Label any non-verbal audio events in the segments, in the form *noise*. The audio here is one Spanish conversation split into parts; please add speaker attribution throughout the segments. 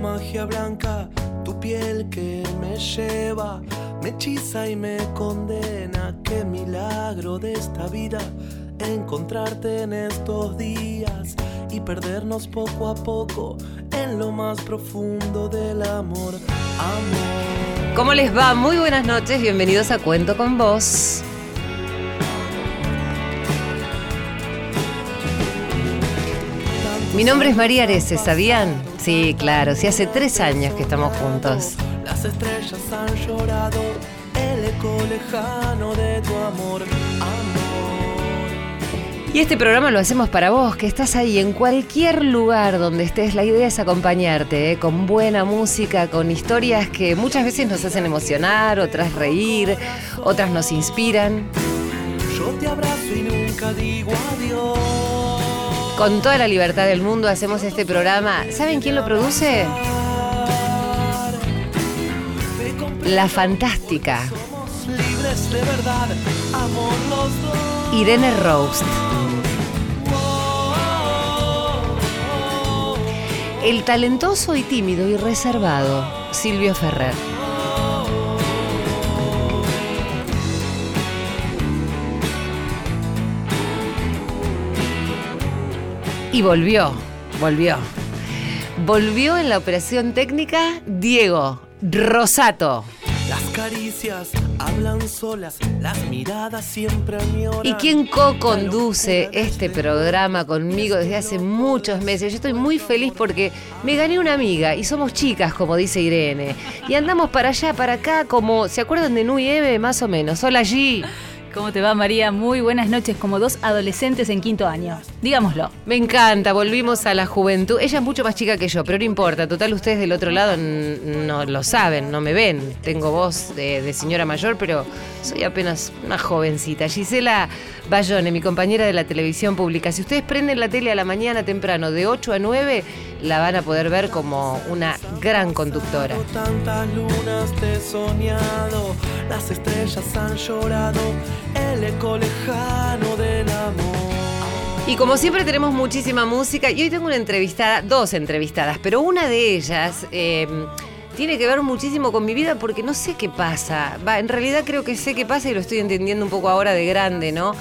Speaker 1: magia blanca, tu piel que me lleva, me hechiza y me condena. Qué milagro de esta vida encontrarte en estos días y perdernos poco a poco en lo más profundo del amor. Amor.
Speaker 2: ¿Cómo les va? Muy buenas noches, bienvenidos a Cuento con Vos. Mi nombre es María Areces, ¿sabían? Sí, claro, sí hace tres años que estamos juntos.
Speaker 1: Las estrellas han llorado el eco lejano de tu amor. Amor.
Speaker 2: Y este programa lo hacemos para vos, que estás ahí en cualquier lugar donde estés. La idea es acompañarte, ¿eh? con buena música, con historias que muchas veces nos hacen emocionar, otras reír, otras nos inspiran.
Speaker 1: Yo te abrazo y nunca digo adiós.
Speaker 2: Con toda la libertad del mundo hacemos este programa. ¿Saben quién lo produce? La fantástica. Irene Roast. El talentoso y tímido y reservado Silvio Ferrer. Y volvió, volvió. Volvió en la operación técnica Diego Rosato.
Speaker 1: Las caricias hablan solas, las miradas siempre añoran.
Speaker 2: ¿Y quién co-conduce este programa conmigo desde hace muchos meses? Yo estoy muy feliz porque me gané una amiga y somos chicas, como dice Irene. Y andamos para allá, para acá, como, ¿se acuerdan de Nu y Eve? Más o menos. Hola G.
Speaker 3: ¿Cómo te va María? Muy buenas noches, como dos adolescentes en quinto año. Digámoslo.
Speaker 2: Me encanta, volvimos a la juventud. Ella es mucho más chica que yo, pero no importa. Total, ustedes del otro lado no lo saben, no me ven. Tengo voz de, de señora mayor, pero soy apenas una jovencita. Gisela Bayone, mi compañera de la televisión pública. Si ustedes prenden la tele a la mañana temprano, de 8 a 9, la van a poder ver como una gran conductora.
Speaker 1: Tantas lunas te he soñado, las estrellas han llorado, el eco lejano del amor.
Speaker 2: Y como siempre tenemos muchísima música y hoy tengo una entrevistada, dos entrevistadas, pero una de ellas eh, tiene que ver muchísimo con mi vida porque no sé qué pasa. En realidad creo que sé qué pasa y lo estoy entendiendo un poco ahora de grande, ¿no?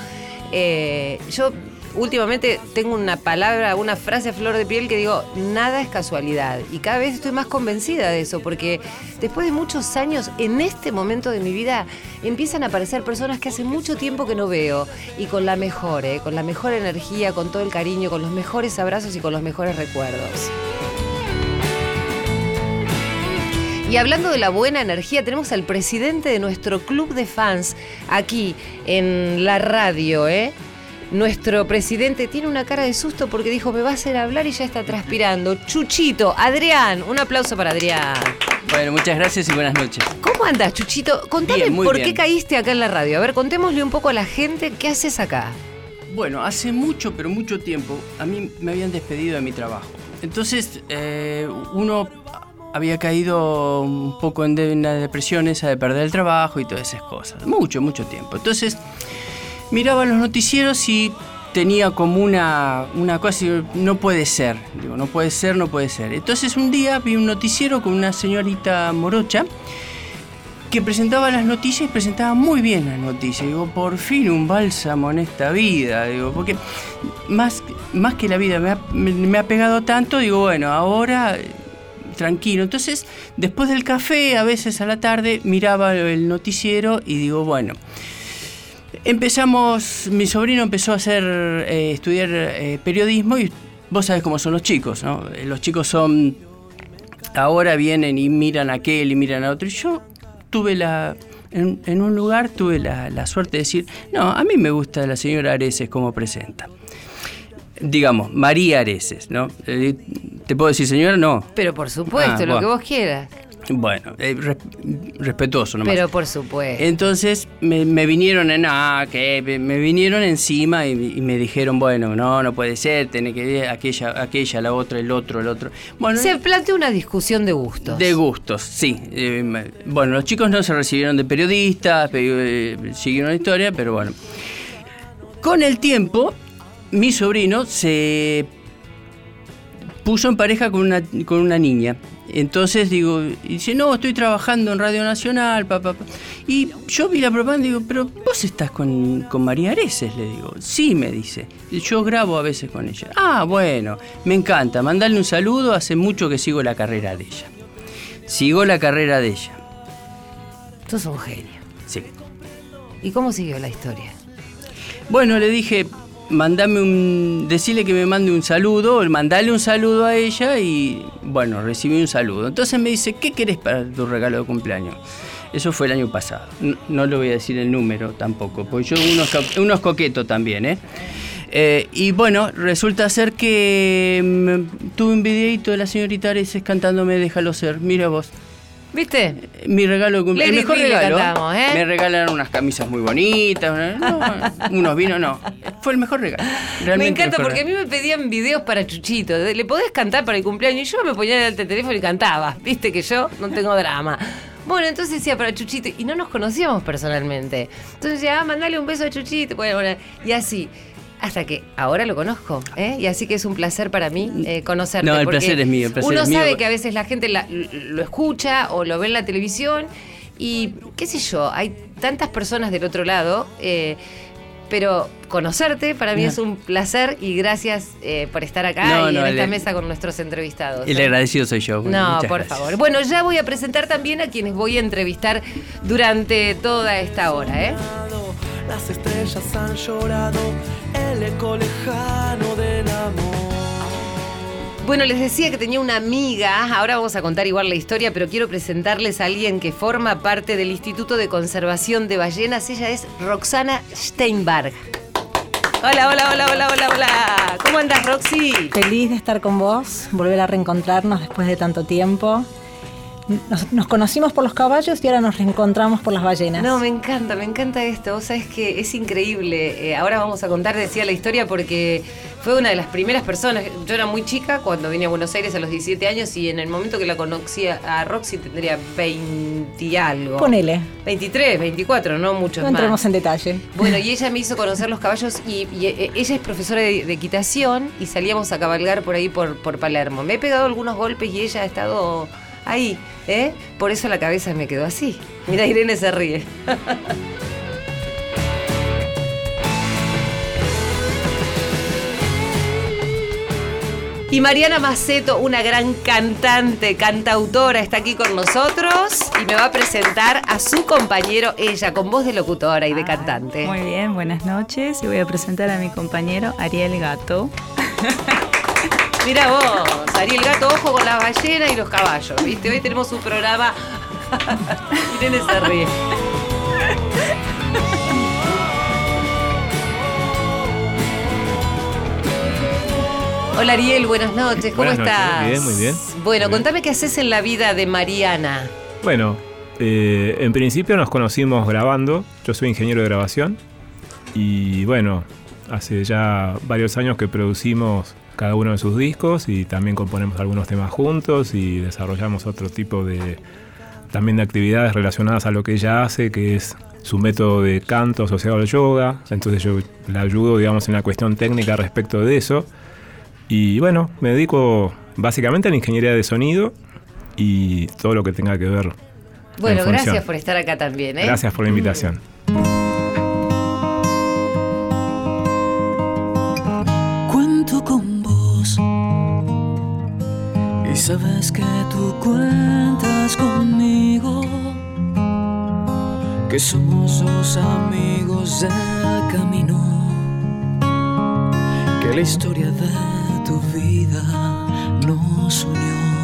Speaker 2: Eh, yo últimamente tengo una palabra, una frase a flor de piel que digo, nada es casualidad. Y cada vez estoy más convencida de eso, porque después de muchos años, en este momento de mi vida, empiezan a aparecer personas que hace mucho tiempo que no veo. Y con la mejor, ¿eh? con la mejor energía, con todo el cariño, con los mejores abrazos y con los mejores recuerdos. Y hablando de la buena energía, tenemos al presidente de nuestro club de fans aquí en la radio, ¿eh? Nuestro presidente tiene una cara de susto porque dijo, me va a hacer hablar y ya está transpirando. Chuchito, Adrián, un aplauso para Adrián.
Speaker 4: Bueno, muchas gracias y buenas noches.
Speaker 2: ¿Cómo andas, Chuchito? Contame
Speaker 4: Bien,
Speaker 2: por
Speaker 4: bien.
Speaker 2: qué caíste acá en la radio. A ver, contémosle un poco a la gente qué haces acá.
Speaker 4: Bueno, hace mucho, pero mucho tiempo, a mí me habían despedido de mi trabajo. Entonces, eh, uno había caído un poco en una depresión esa de perder el trabajo y todas esas cosas. Mucho, mucho tiempo. Entonces, miraba los noticieros y tenía como una, una cosa, no puede ser. Digo, no puede ser, no puede ser. Entonces, un día vi un noticiero con una señorita morocha que presentaba las noticias y presentaba muy bien las noticias. Digo, por fin un bálsamo en esta vida. Digo, porque más, más que la vida me ha, me- ha pegado tanto, digo, bueno, ahora tranquilo. Entonces, después del café, a veces a la tarde, miraba el noticiero y digo, bueno. Empezamos, mi sobrino empezó a hacer, eh, estudiar eh, periodismo y vos sabés cómo son los chicos, ¿no? Eh, Los chicos son ahora vienen y miran a aquel y miran a otro. Y yo tuve la. En, en un lugar tuve la, la suerte de decir: No, a mí me gusta la señora Areces como presenta. Digamos, María Areces, ¿no? Eh, ¿Te puedo decir señora? No.
Speaker 2: Pero por supuesto,
Speaker 4: Ah,
Speaker 2: lo
Speaker 4: bueno.
Speaker 2: que vos quieras.
Speaker 4: Bueno, eh, res- respetuoso nomás.
Speaker 2: Pero por supuesto.
Speaker 4: Entonces me, me vinieron en, ah, que me- me vinieron encima y, y me dijeron, bueno, no, no puede ser, tiene que ver aquella, aquella, la otra, el otro, el otro. Bueno,
Speaker 2: Se plantea una discusión de gustos.
Speaker 4: de gustos, sí. Eh, bueno, los chicos no se recibieron de periodistas, pe- eh, siguieron la historia, pero bueno. Con el tiempo, mi sobrino se puso en pareja con una, con una niña. Entonces digo, y dice, no, estoy trabajando en Radio Nacional, papá. Y yo vi la propaganda y digo, pero vos estás con, con María Areces, le digo. Sí, me dice. Yo grabo a veces con ella. Ah, bueno, me encanta. Mandarle un saludo, hace mucho que sigo la carrera de ella. Sigo la carrera de ella.
Speaker 2: Sos un genio.
Speaker 4: Sí.
Speaker 2: ¿Y cómo siguió la historia?
Speaker 4: Bueno, le dije, mandame un. decirle que me mande un saludo, mandale un saludo a ella y bueno, recibí un saludo. Entonces me dice, ¿qué querés para tu regalo de cumpleaños? Eso fue el año pasado. No, le voy a decir el número tampoco, porque yo unos, unos coquetos también, ¿eh? Eh, y bueno, resulta ser que mm, tuve un videito de la señorita Areces cantándome Déjalo ser. Mira vos.
Speaker 2: ¿Viste?
Speaker 4: Mi regalo de cumpleaños. El mejor regalo.
Speaker 2: cantamos, ¿eh?
Speaker 4: Me regalaron unas camisas muy bonitas, no, *laughs* unos vinos, no. Fue el mejor regalo.
Speaker 2: Me
Speaker 4: Realmente
Speaker 2: encanta
Speaker 4: el mejor
Speaker 2: porque a mí me pedían videos para Chuchito. de- ¿Le podés cantar para el cumpleaños? Y yo me ponía en el teléfono y cantaba. Viste que yo no tengo drama. Bueno, entonces decía para Chuchito y no nos conocíamos personalmente. Entonces decía, ah, mandale un beso a Chuchito. Bueno, bueno, y así. Hasta que ahora lo conozco, ¿eh? Y así que es un placer para mí eh, conocerte.
Speaker 4: No, el placer es mío, el placer
Speaker 2: Uno
Speaker 4: es mío.
Speaker 2: sabe que a veces la gente la- lo escucha o lo ve en la televisión y qué sé yo, hay tantas personas del otro lado, eh, pero conocerte para mí
Speaker 4: No.
Speaker 2: es un placer y gracias eh, por estar acá
Speaker 4: No,
Speaker 2: y
Speaker 4: no,
Speaker 2: en esta
Speaker 4: el-
Speaker 2: mesa con nuestros entrevistados.
Speaker 4: El
Speaker 2: ¿eh?
Speaker 4: agradecido soy yo.
Speaker 2: No, por
Speaker 4: gracias.
Speaker 2: favor. Bueno, ya voy a presentar también a quienes voy a entrevistar durante toda esta hora, ¿eh?
Speaker 1: Las estrellas han llorado el eco lejano del amor.
Speaker 2: Bueno, les decía que tenía una amiga, ahora vamos a contar igual la historia, pero quiero presentarles a alguien que forma parte del Instituto de Conservación de Ballenas. Ella es Roxana Steinberg. Hola, hola, hola, hola, hola, hola. ¿Cómo andas, Roxy?
Speaker 5: Feliz de estar con vos, volver a reencontrarnos después de tanto tiempo. Nos, nos conocimos por los caballos y ahora nos reencontramos por las ballenas.
Speaker 2: No, me encanta, me encanta esto. Vos sabés que es increíble. Eh, ahora vamos a contar, decía la historia, porque fue una de las primeras personas. Yo era muy chica cuando vine a Buenos Aires a los 17 años y en el momento que la conocí a Roxy tendría 20 y algo.
Speaker 5: Ponele,
Speaker 2: 23, 24, no muchos
Speaker 5: no
Speaker 2: más.
Speaker 5: entremos en detalle.
Speaker 2: Bueno, y *laughs* ella me hizo conocer los caballos y, y, eh, ella es profesora de, de equitación y salíamos a cabalgar por ahí por, por Palermo. Me he pegado algunos golpes y ella ha estado ahí, ¿eh? Por eso la cabeza me quedó así. Mira, Irene se ríe. *laughs* Y Mariana Maceto, una gran cantante, cantautora, está aquí con nosotros y me va a presentar a su compañero, ella, con voz de locutora y de cantante.
Speaker 6: Muy bien, buenas noches. Y voy a presentar a mi compañero Ariel Gato. *laughs*
Speaker 2: Mira vos, Ariel Gato, ojo con las ballenas y los caballos, ¿viste? Hoy tenemos un programa. *laughs* Irene se ríe. Hola Ariel, buenas noches, ¿cómo
Speaker 7: Buenas noches,
Speaker 2: estás?
Speaker 7: bien, muy bien.
Speaker 2: Bueno,
Speaker 7: Muy bien.
Speaker 2: contame qué haces en la vida de Mariana.
Speaker 7: Bueno, eh, en principio nos conocimos grabando. Yo soy ingeniero de grabación. Y bueno, hace ya varios años que producimos cada uno de sus discos y también componemos algunos temas juntos y desarrollamos otro tipo de también de actividades relacionadas a lo que ella hace, que es su método de canto asociado al yoga. Entonces yo la ayudo, digamos, en la cuestión técnica respecto de eso. Y bueno, me dedico básicamente a la ingeniería de sonido y todo lo que tenga que ver.
Speaker 2: Bueno, gracias por estar acá también, ¿eh?
Speaker 7: Gracias por la invitación.
Speaker 1: Cuento sabes que tú cuentas conmigo, que somos dos amigos del camino, que la historia de tu vida nos unió.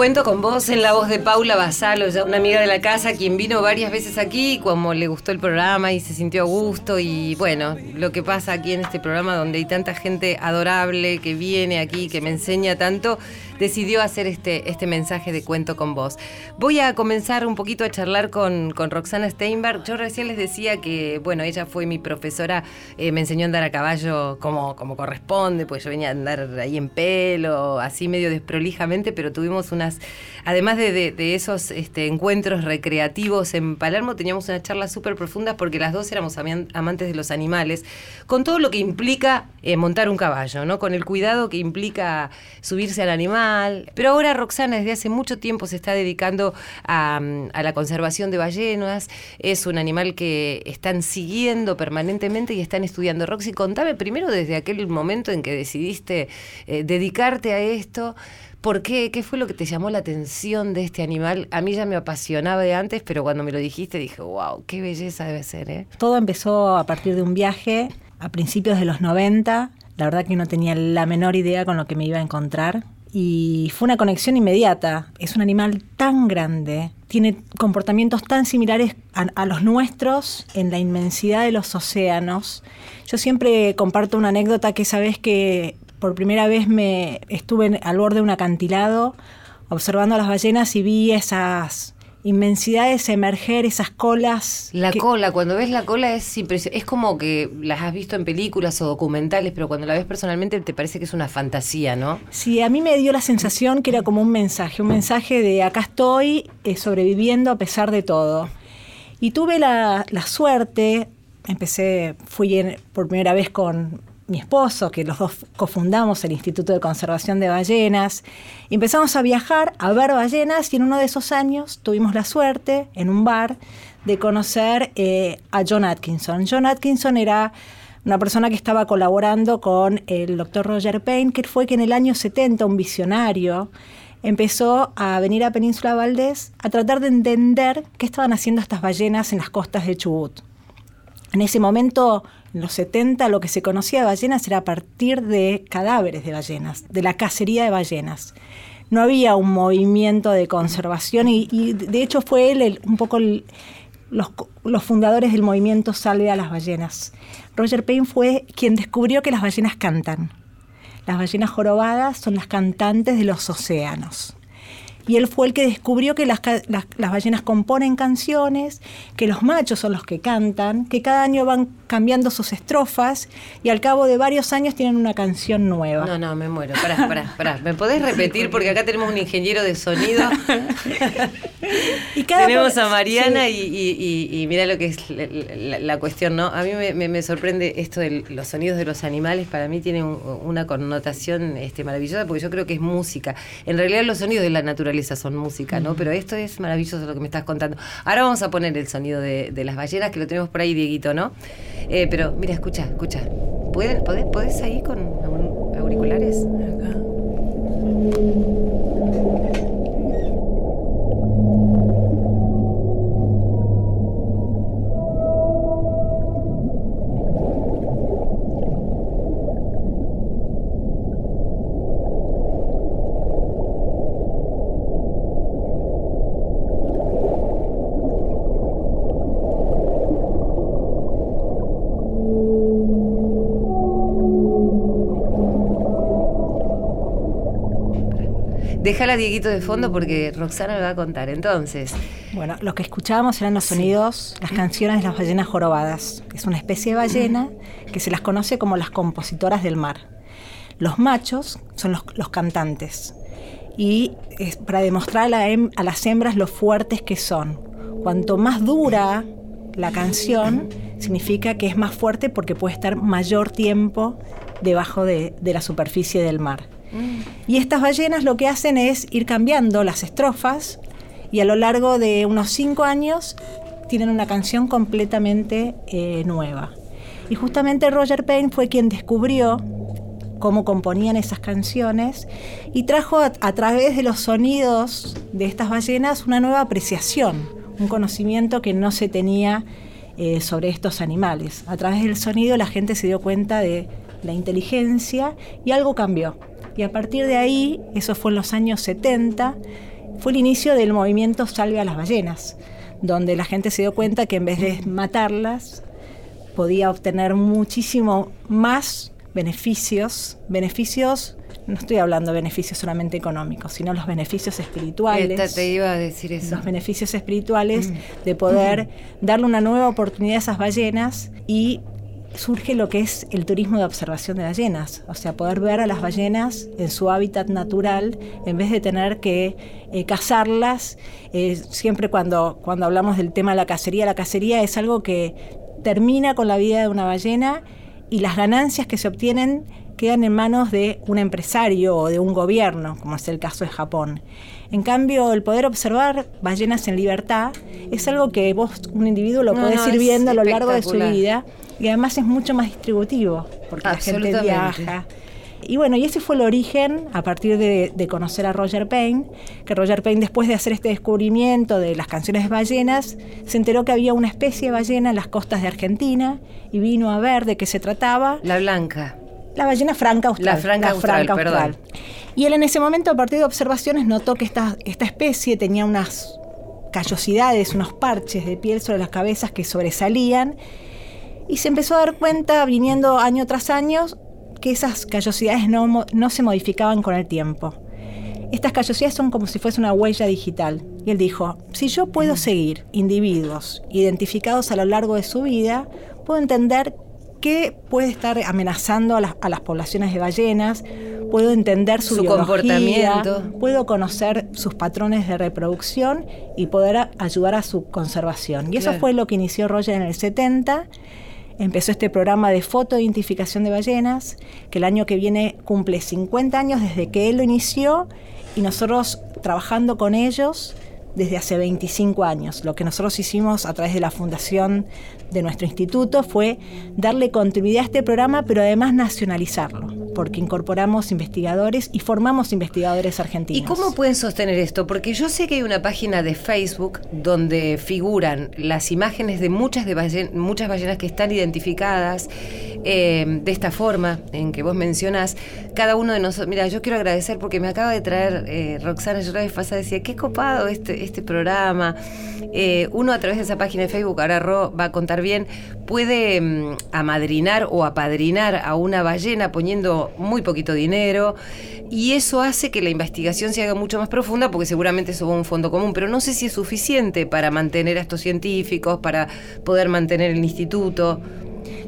Speaker 1: Cuento con vos
Speaker 2: en la voz de Paula Basalo, ya una amiga de la casa, quien vino varias veces aquí, como le gustó el programa y se sintió a gusto. Y bueno, lo que pasa aquí en este programa, donde hay tanta gente adorable que viene aquí, que me enseña tanto, decidió hacer este, este mensaje de cuento con vos. Voy a comenzar un poquito a charlar con, con Roxana Steinberg. Yo recién les decía que, bueno, ella fue mi profesora, eh, me enseñó a andar a caballo como, como corresponde, pues yo venía a andar ahí en pelo, así medio desprolijamente, pero tuvimos unas, además de, de, esos este, encuentros recreativos en Palermo, teníamos unas charlas súper profundas porque las dos éramos amantes de los animales, con todo lo que implica eh, montar un caballo, ¿no? Con el cuidado que implica subirse al animal. Pero ahora Roxana desde hace mucho tiempo se está dedicando a, a la conservación de ballenas. Es un animal que están siguiendo permanentemente y están estudiando. Roxy, contame primero desde aquel momento en que decidiste eh, dedicarte a esto. ¿Por qué? ¿Qué fue lo que te llamó la atención de este animal? A mí ya me apasionaba de antes, pero cuando me lo dijiste dije, wow, qué belleza debe ser. ¿eh?
Speaker 5: Todo empezó a partir de un viaje a principios de los 90. La verdad que no tenía la menor idea con lo que me iba a encontrar. Y fue una conexión inmediata. Es un animal tan grande, tiene comportamientos tan similares a, los nuestros en la inmensidad de los océanos. Yo siempre comparto una anécdota que esa vez que por primera vez me estuve al borde de un acantilado observando a las ballenas y vi esas inmensidades emerger, esas colas.
Speaker 2: La cola, cuando ves la cola es impresionante. Es como que las has visto en películas o documentales, pero cuando la ves personalmente te parece que es una fantasía, ¿no?
Speaker 5: Sí, a mí me dio la sensación que era como un mensaje, un mensaje de acá estoy eh, sobreviviendo a pesar de todo. Y tuve la, la suerte, empecé, fui en, por primera vez con mi esposo, que los dos cofundamos el Instituto de Conservación de Ballenas, empezamos a viajar, a ver ballenas, y en uno de esos años tuvimos la suerte, en un bar, de conocer eh, a John Atkinson. John Atkinson era una persona que estaba colaborando con el doctor Roger Payne, que fue que en el año 70, un visionario, empezó a venir a Península Valdés a tratar de entender qué estaban haciendo estas ballenas en las costas de Chubut. En ese momento en los 70 lo que se conocía de ballenas era a partir de cadáveres de ballenas, de la cacería de ballenas. No había un movimiento de conservación y, de hecho fue él el, un poco los, fundadores del movimiento Salve a las ballenas. Roger Payne fue quien descubrió que las ballenas cantan. Las ballenas jorobadas son las cantantes de los océanos y él fue el que descubrió que las, las, ballenas componen canciones, que los machos son los que cantan, que cada año van cambiando sus estrofas y al cabo de varios años tienen una canción nueva.
Speaker 2: No, no, me muero. Pará, pará, pará. ¿Me podés repetir? Porque acá tenemos un ingeniero de sonido. *laughs* y cada tenemos a Mariana sí. y, y, y, y, mira lo que es la, la, la, cuestión, ¿no? A mí me, me, me, sorprende esto de los sonidos de los animales. Para mí tiene un, una connotación este, maravillosa porque yo creo que es música. En realidad los sonidos de la naturaleza son música, ¿no? Pero esto es maravilloso lo que me estás contando. Ahora vamos a poner el sonido de, de las ballenas, que lo tenemos por ahí, Dieguito, ¿no? Eh, pero mira, escucha, escucha. ¿Puedes, podés, podés ahí con auriculares? Acá. Déjala, Dieguito, de fondo porque Roxana me va a contar. Entonces.
Speaker 5: Bueno, lo que escuchábamos eran los sonidos, las canciones de las ballenas jorobadas. Es una especie de ballena que se las conoce como las compositoras del mar. Los machos son los, los cantantes. Y es para demostrar a, la hem, a las hembras lo fuertes que son. Cuanto más dura la canción, significa que es más fuerte porque puede estar mayor tiempo debajo de, de la superficie del mar. Y estas ballenas lo que hacen es ir cambiando las estrofas y a lo largo de unos cinco años tienen una canción completamente eh, nueva. Y justamente Roger Payne fue quien descubrió cómo componían esas canciones y trajo a, través de los sonidos de estas ballenas una nueva apreciación, un conocimiento que no se tenía eh, sobre estos animales. A través del sonido la gente se dio cuenta de la inteligencia y algo cambió. Y a partir de ahí, eso fue en los años 70, fue el inicio del movimiento Salve a las ballenas, donde la gente se dio cuenta que en vez de matarlas, podía obtener muchísimo más beneficios, beneficios no estoy hablando de beneficios solamente económicos, sino los beneficios espirituales.
Speaker 2: Esta te iba a decir eso.
Speaker 5: Los beneficios espirituales de poder darle una nueva oportunidad a esas ballenas y surge lo que es el turismo de observación de ballenas, o sea, poder ver a las ballenas en su hábitat natural en vez de tener que eh, cazarlas. Eh, siempre cuando, cuando hablamos del tema de la cacería, la cacería es algo que termina con la vida de una ballena y las ganancias que se obtienen quedan en manos de un empresario o de un gobierno, como es el caso de Japón. En cambio, el poder observar ballenas en libertad es algo que vos, un individuo, lo
Speaker 2: No,
Speaker 5: podés
Speaker 2: no,
Speaker 5: ir viendo a lo largo de su vida y además es mucho más distributivo porque la gente viaja. Y bueno, y ese fue el origen a partir de, de conocer a Roger Payne, que Roger Payne después de hacer este descubrimiento de las canciones de ballenas, se enteró que había una especie de ballena en las costas de Argentina y vino a ver de qué se trataba.
Speaker 2: La blanca.
Speaker 5: La ballena franca austral.
Speaker 2: La franca austral, perdón.
Speaker 5: Y él en ese momento, a partir de observaciones, notó que esta, esta especie tenía unas callosidades, unos parches de piel sobre las cabezas que sobresalían. Y se empezó a dar cuenta, viniendo año tras año, que esas callosidades no, no se modificaban con el tiempo. Estas callosidades son como si fuese una huella digital. Y él dijo, si yo puedo seguir individuos identificados a lo largo de su vida, puedo entender qué puede estar amenazando a las, a las poblaciones de ballenas, puedo entender su,
Speaker 2: Su
Speaker 5: biología,
Speaker 2: comportamiento.
Speaker 5: puedo conocer sus patrones de reproducción y poder a- ayudar a su conservación. Y eso fue lo que inició Roger en el 70. Empezó este programa de fotoidentificación de ballenas, que el año que viene cumple 50 años desde que él lo inició y nosotros trabajando con ellos desde hace 25 años. Lo que nosotros hicimos a través de la fundación de nuestro instituto fue darle continuidad a este programa, pero además nacionalizarlo, porque incorporamos investigadores y formamos investigadores argentinos.
Speaker 2: ¿Y cómo pueden sostener esto? Porque yo sé que hay una página de Facebook donde figuran las imágenes de muchas, de muchas ballenas que están identificadas eh, de esta forma en que vos mencionás. Cada uno de nosotros, mira, yo quiero agradecer porque me acaba de traer eh, Roxana, vez pasada decía, qué copado este, este programa. Eh, uno a través de esa página de Facebook, ahora Ro va a contar bien, puede mm, amadrinar o apadrinar a una ballena poniendo muy poquito dinero y eso hace que la investigación se haga mucho más profunda porque seguramente eso va a un fondo común, pero no sé si es suficiente para mantener a estos científicos, para poder mantener el instituto.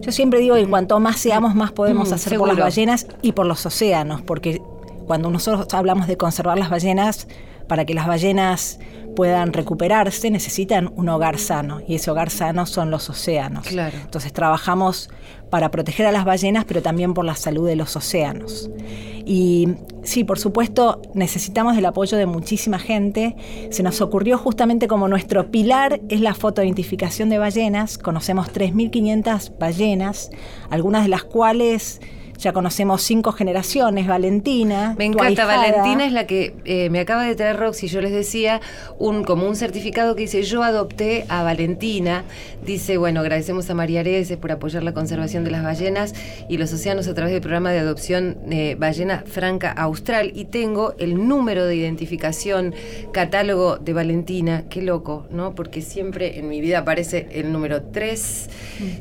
Speaker 5: Yo siempre digo que cuanto más seamos, más podemos
Speaker 2: Mm,
Speaker 5: hacer por las ballenas y por los océanos, porque cuando nosotros hablamos de conservar las ballenas, para que las ballenas puedan recuperarse, necesitan un hogar sano, y ese hogar sano son los océanos.
Speaker 2: Claro.
Speaker 5: Entonces trabajamos para proteger a las ballenas, pero también por la salud de los océanos. Y sí, por supuesto, necesitamos del apoyo de muchísima gente. Se nos ocurrió justamente como nuestro pilar es la fotoidentificación de ballenas. Conocemos 3.500 ballenas, algunas de las cuales ya conocemos cinco generaciones. Valentina.
Speaker 2: Me encanta. Valentina es la que eh, me acaba de traer Roxy, yo les decía, un, como un certificado que dice, yo adopté a Valentina, dice, bueno, agradecemos a María Areces por apoyar la conservación de las ballenas y los océanos a través del programa de adopción eh, Ballena Franca Austral y tengo el número de identificación, catálogo de Valentina, qué loco, ¿no? Porque siempre en mi vida aparece el número 3,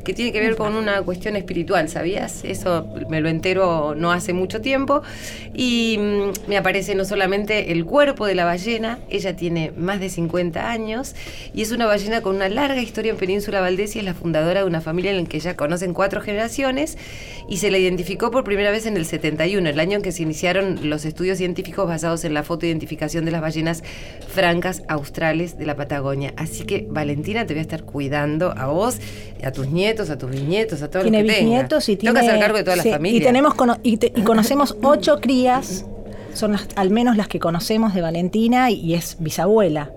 Speaker 2: que tiene que ver con una cuestión espiritual, ¿sabías? Eso me lo entero no hace mucho tiempo y mm, me aparece no solamente el cuerpo de la ballena, ella tiene más de 50 años y es una ballena con una larga historia en Península Valdés y es la fundadora de una familia en la que ya conocen cuatro generaciones y se la identificó por primera vez en el 71, el año en que se iniciaron los estudios científicos basados en la fotoidentificación de las ballenas francas australes de la Patagonia. Así que Valentina te voy a estar cuidando a vos, a tus nietos, a tus bisnietos, a todos
Speaker 5: tiene
Speaker 2: los que tengas. Tengo que hacer cargo de toda
Speaker 5: sí,
Speaker 2: la familia.
Speaker 5: Tenemos cono- y, te- y conocemos ocho crías, son las- al menos las que conocemos de Valentina y, y es bisabuela.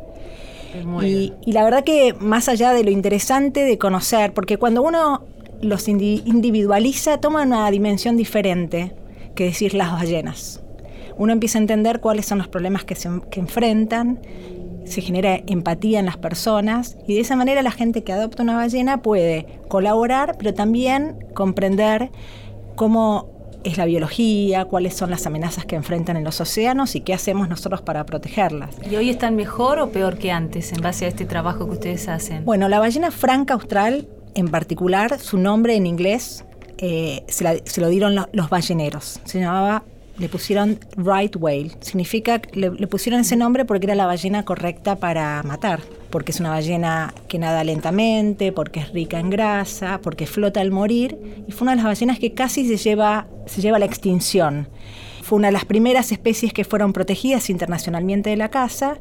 Speaker 5: Y, y la verdad que más allá de lo interesante de conocer, porque cuando uno los indi- individualiza, toma una dimensión diferente que decir las ballenas. Uno empieza a entender cuáles son los problemas que se que enfrentan, se genera empatía en las personas y de esa manera la gente que adopta una ballena puede colaborar, pero también comprender cómo es la biología, cuáles son las amenazas que enfrentan en los océanos y qué hacemos nosotros para protegerlas.
Speaker 3: ¿Y hoy están mejor o peor que antes en base a este trabajo que ustedes hacen?
Speaker 5: Bueno, la ballena franca austral, en particular, su nombre en inglés eh, se, la- se lo dieron lo- los balleneros. Se llamaba le pusieron right whale. Significa, le, le pusieron ese nombre porque era la ballena correcta para matar. Porque es una ballena que nada lentamente, porque es rica en grasa, porque flota al morir. Y fue una de las ballenas que casi se lleva, se lleva a la extinción. Fue una de las primeras especies que fueron protegidas internacionalmente de la caza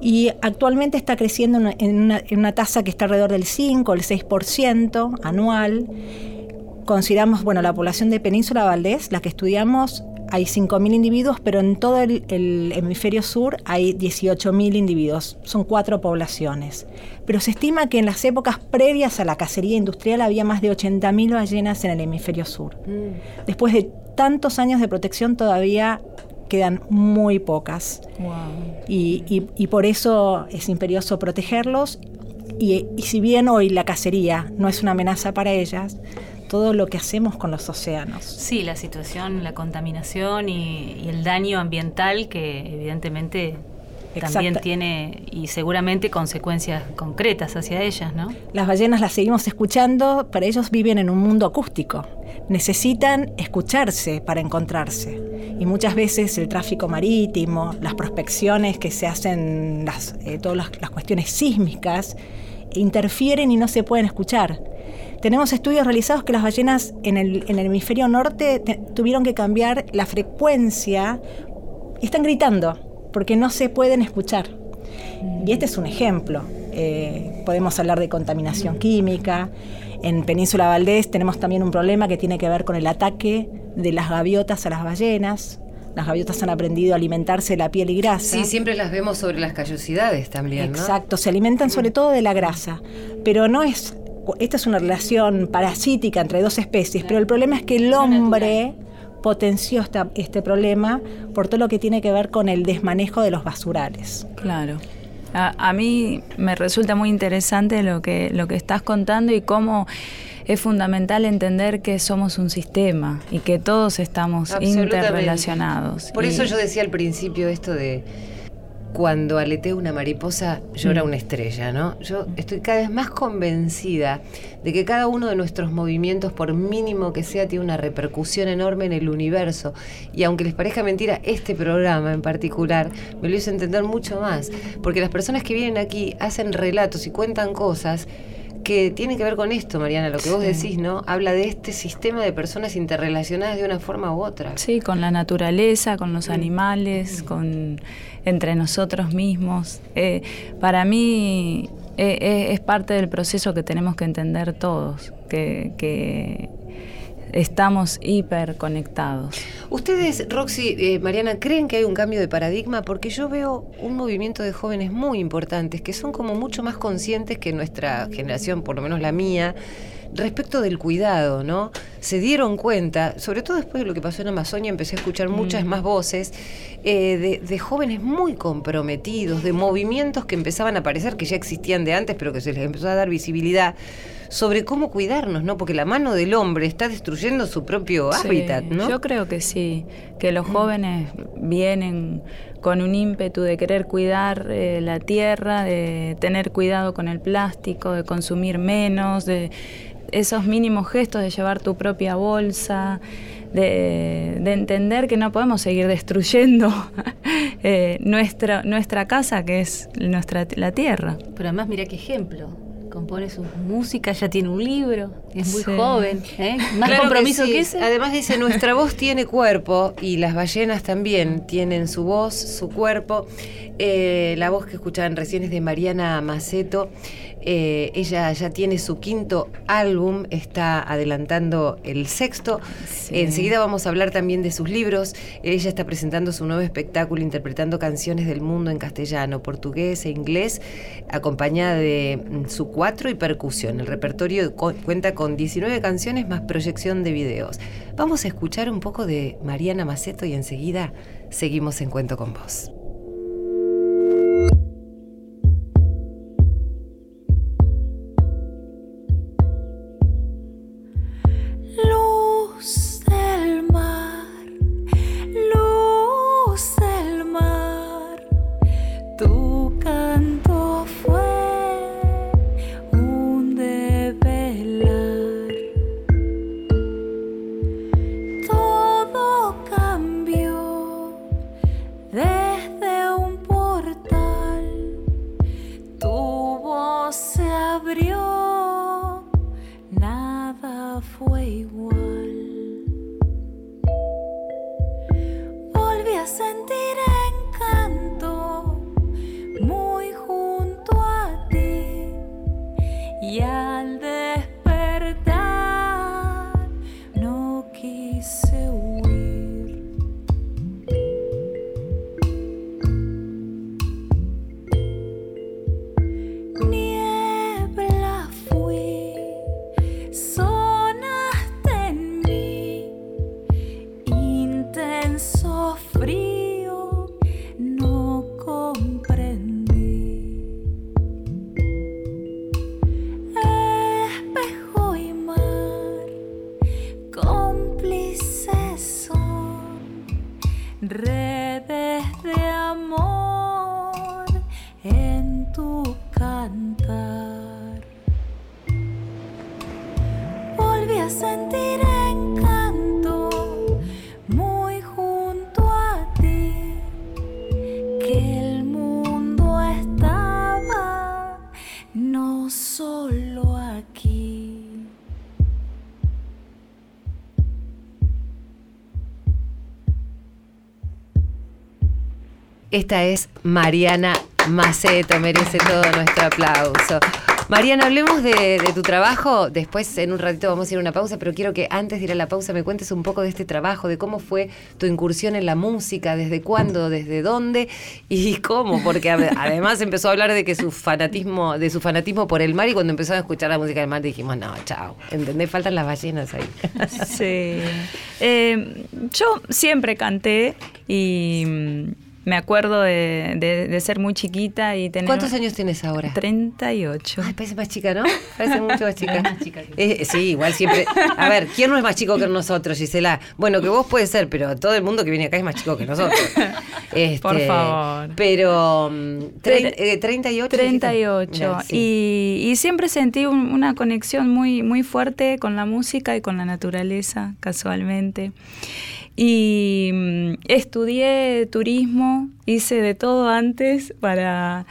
Speaker 5: y actualmente está creciendo en una, en una, tasa que está alrededor del 5 o el 6% anual. Consideramos, bueno, la población de Península Valdés, la que estudiamos, hay 5.000 individuos, pero en todo el, el hemisferio sur hay 18.000 individuos. Son cuatro poblaciones. Pero se estima que en las épocas previas a la cacería industrial había más de 80.000 ballenas en el hemisferio sur.
Speaker 2: Mm.
Speaker 5: Después de tantos años de protección todavía quedan muy pocas. Y, y- y por eso es imperioso protegerlos. Y, y si bien hoy la cacería no es una amenaza para ellas, todo lo que hacemos con los océanos.
Speaker 3: Sí, la situación, la contaminación y, y el daño ambiental que evidentemente también tiene y seguramente consecuencias concretas hacia ellas, ¿no?
Speaker 5: Las ballenas las seguimos escuchando, pero ellos viven en un mundo acústico. Necesitan escucharse para encontrarse. Y muchas veces el tráfico marítimo, las prospecciones que se hacen, las, eh, todas las, las cuestiones sísmicas, interfieren y no se pueden escuchar. Tenemos estudios realizados que las ballenas en el, en el hemisferio norte te- tuvieron que cambiar la frecuencia y están gritando porque no se pueden escuchar. Y este es un ejemplo. Eh, podemos hablar de contaminación química. En Península Valdés tenemos también un problema que tiene que ver con el ataque de las gaviotas a las ballenas. Las gaviotas han aprendido a alimentarse de la piel y grasa.
Speaker 2: Sí, siempre las vemos sobre las callosidades también, ¿no?
Speaker 5: Exacto, se alimentan sobre todo de la grasa, pero no es, esta es una relación parasítica entre dos especies, pero el problema es que el hombre potenció esta- este problema por todo lo que tiene que ver con el desmanejo de los basurales.
Speaker 6: Claro. A, a mí me resulta muy interesante lo que, lo que estás contando y cómo es fundamental entender que somos un sistema y que todos estamos interrelacionados.
Speaker 2: Por
Speaker 6: Y-
Speaker 2: eso yo decía al principio esto de cuando aletea una mariposa llora
Speaker 6: Mm.
Speaker 2: una estrella, ¿no? Yo estoy cada vez más convencida de que cada uno de nuestros movimientos, por mínimo que sea, tiene una repercusión enorme en el universo. Y aunque les parezca mentira, este programa en particular me lo hizo entender mucho más. Porque las personas que vienen aquí hacen relatos y cuentan cosas que tienen que ver con esto, Mariana, lo que vos decís, ¿no? Habla de este sistema de personas interrelacionadas de una forma u otra.
Speaker 6: Sí, con la naturaleza, con los animales, con entre nosotros mismos. Eh, para mí eh, eh, es parte del proceso que tenemos que entender todos, que, que estamos hiperconectados.
Speaker 2: Ustedes, Roxy, eh, Mariana, ¿creen que hay un cambio de paradigma? Porque yo veo un movimiento de jóvenes muy importantes que son como mucho más conscientes que nuestra generación, por lo menos la mía, respecto del cuidado, ¿no? Se dieron cuenta, sobre todo después de lo que pasó en Amazonia, empecé a escuchar muchas más voces eh, de, de jóvenes muy comprometidos, de movimientos que empezaban a aparecer, que ya existían de antes, pero que se les empezó a dar visibilidad, sobre cómo cuidarnos, ¿no? Porque la mano del hombre está destruyendo su propio
Speaker 6: Sí,
Speaker 2: hábitat, ¿no?
Speaker 6: Yo creo que sí, que los jóvenes vienen con un ímpetu de querer cuidar eh, la tierra, de tener cuidado con el plástico, de consumir menos, de esos mínimos gestos de llevar tu propia bolsa, de, de entender que no podemos seguir destruyendo *laughs* eh, nuestra, nuestra casa, que es nuestra, la tierra.
Speaker 3: Pero además mira qué ejemplo. Compone su música, ya tiene un libro, es muy
Speaker 6: Sí.
Speaker 3: joven, ¿eh? *laughs* Más
Speaker 2: Claro
Speaker 3: compromiso
Speaker 2: sí.
Speaker 3: que, ese.
Speaker 2: Además dice, nuestra voz tiene cuerpo y las ballenas también tienen su voz, su cuerpo. Eh, la voz que escuchaban recién es de Mariana Maceto. Eh, ella ya tiene su quinto álbum, está adelantando el sexto.
Speaker 6: Sí.
Speaker 2: Enseguida vamos a hablar también de sus libros. Ella está presentando su nuevo espectáculo interpretando canciones del mundo en castellano, portugués e inglés, acompañada de su cuatro y percusión. El repertorio cuenta con 19 canciones más proyección de videos. Vamos a escuchar un poco de Mariana Maceto y enseguida seguimos en Cuento con Vos. Esta es Mariana Maceto, merece todo nuestro aplauso. Mariana, hablemos de, tu trabajo. Después, en un ratito, vamos a ir a una pausa, pero quiero que antes de ir a la pausa me cuentes un poco de este trabajo, de cómo fue tu incursión en la música, desde cuándo, desde dónde y cómo, porque ade- *laughs* además empezó a hablar de que su fanatismo, de su fanatismo por el mar y cuando empezó a escuchar la música del mar dijimos, no, chao, ¿entendés? Faltan las ballenas ahí.
Speaker 6: Sí. Eh, yo siempre canté y mm, me acuerdo de, de- de ser muy chiquita y tener...
Speaker 2: ¿Cuántos años tienes ahora?
Speaker 6: 38.
Speaker 2: Ay, parece más chica, ¿no? Parece mucho más chica. *laughs*
Speaker 3: Más chica que-
Speaker 2: Eh, sí, igual siempre. A ver, ¿quién no es más chico que nosotros, Gisela? Bueno, que vos puede ser, pero todo el mundo que viene acá es más chico que nosotros. *laughs* Este,
Speaker 6: Por favor.
Speaker 2: Pero. mm, trein- eh, 38. dijiste?
Speaker 6: 38.
Speaker 2: Ya, sí.
Speaker 6: y, y siempre sentí un- una conexión muy, muy fuerte con la música y con la naturaleza, casualmente. Y mm, estudié turismo, hice de todo antes para...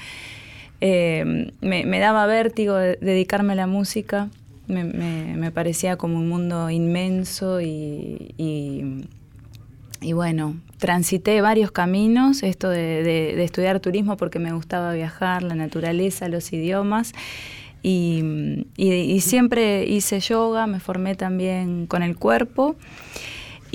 Speaker 6: eh, me, daba vértigo de- dedicarme a la música, me, parecía como un mundo inmenso y- y bueno, transité varios caminos, esto de, estudiar turismo porque me gustaba viajar, la naturaleza, los idiomas. Y- y siempre hice yoga, me formé también con el cuerpo.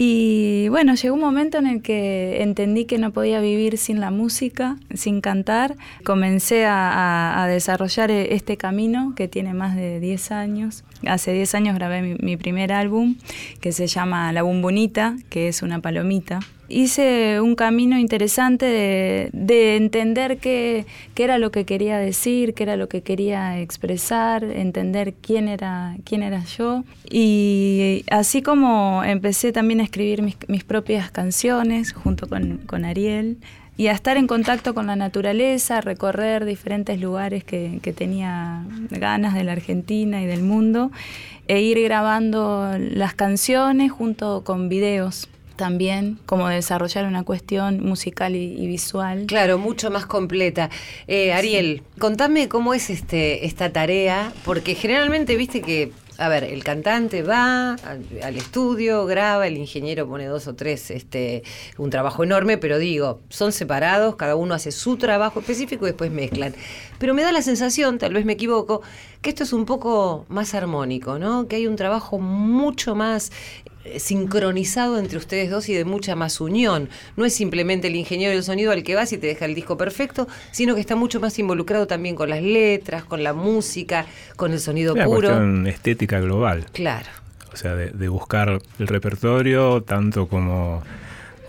Speaker 6: Y bueno, llegó un momento en el que entendí que no podía vivir sin la música, sin cantar. Comencé a, desarrollar e- este camino que tiene más de 10 años. Hace 10 años grabé mi, mi primer álbum que se llama La Bumbunita, que es una palomita. Hice un camino interesante de, de entender qué, era lo que quería decir, qué era lo que quería expresar, entender quién era, quién era yo. Y así como empecé también a escribir mis, propias canciones junto con, con Ariel y a estar en contacto con la naturaleza, a recorrer diferentes lugares que tenía ganas de la Argentina y del mundo, e ir grabando las canciones junto con videos también, como desarrollar una cuestión musical y, y visual.
Speaker 2: Claro, mucho más completa. Eh, Ariel, contame cómo es este esta tarea, porque generalmente viste que, a ver, el cantante va al, al estudio, graba, el ingeniero pone dos o tres, este, un trabajo enorme, pero digo, son separados, cada uno hace su trabajo específico y después mezclan. Pero me da la sensación, tal vez me equivoco, que esto es un poco más armónico, ¿no? Que hay un trabajo mucho más sincronizado entre ustedes dos y de mucha más unión. No es simplemente el ingeniero del sonido al que vas y te deja el disco perfecto, sino que está mucho más involucrado también con las letras, con la música, con el sonido
Speaker 7: Una
Speaker 2: puro.
Speaker 7: cuestión estética global.
Speaker 2: Claro.
Speaker 7: O sea, de, de buscar el repertorio, tanto como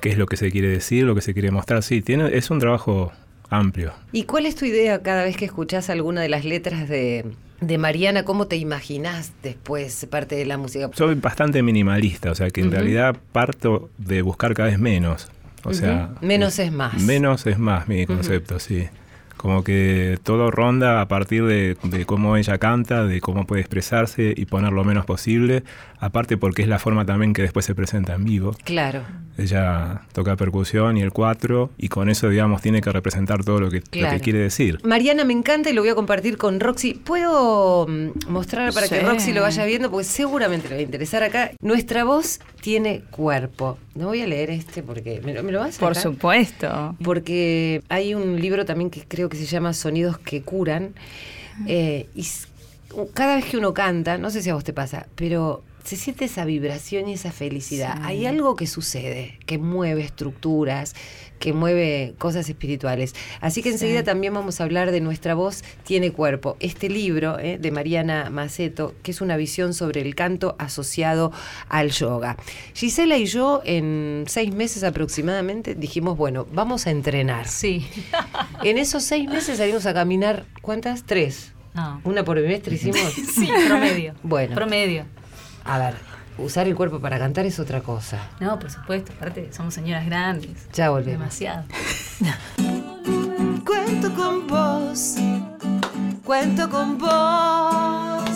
Speaker 7: qué es lo que se quiere decir, lo que se quiere mostrar. Sí, tiene, es un trabajo amplio.
Speaker 2: ¿Y cuál es tu idea cada vez que escuchás alguna de las letras de, de Mariana? ¿Cómo te imaginás después parte de la música?
Speaker 7: Soy bastante minimalista, o sea que en realidad parto de buscar cada vez menos. O sea.
Speaker 2: Menos es más.
Speaker 7: Menos es más mi concepto, sí. Como que todo ronda a partir de, de cómo ella canta, de cómo puede expresarse y poner lo menos posible. Aparte porque es la forma también que después se presenta en vivo.
Speaker 2: Claro.
Speaker 7: Ella toca percusión y el cuatro y con eso, digamos, tiene que representar todo lo que, lo
Speaker 2: Claro.
Speaker 7: que quiere decir.
Speaker 2: Mariana, me encanta y lo voy a compartir con Roxy. ¿Puedo mm, mostrar para que. Roxy lo vaya viendo? Porque seguramente le va a interesar acá. Nuestra voz tiene cuerpo. No voy a leer este porque... ¿Me lo, me lo vas a
Speaker 6: Por supuesto.
Speaker 2: Porque hay un libro también que creo que se llama Sonidos que curan. eh, y cada vez que uno canta, no sé si a vos te pasa, pero se siente esa vibración y esa felicidad.
Speaker 6: Sí.
Speaker 2: Hay algo que sucede, que mueve estructuras, que mueve cosas espirituales. Así que enseguida también vamos a hablar de Nuestra voz tiene cuerpo. Este libro eh, de Mariana Maceto, que es una visión sobre el canto asociado al yoga. Gisela y yo en seis meses aproximadamente dijimos, bueno, vamos a entrenar.
Speaker 3: Sí. *laughs*
Speaker 2: En esos seis meses salimos a caminar, ¿cuántas? Tres.
Speaker 3: No.
Speaker 2: Una por bimestre hicimos. *laughs*
Speaker 3: Sí, promedio.
Speaker 2: Bueno.
Speaker 3: Promedio.
Speaker 2: A ver, usar el cuerpo para cantar es otra cosa.
Speaker 3: No, por supuesto. Aparte, somos señoras grandes.
Speaker 2: Ya volvemos.
Speaker 3: Demasiado. *laughs*
Speaker 1: Cuento con vos, cuento con vos,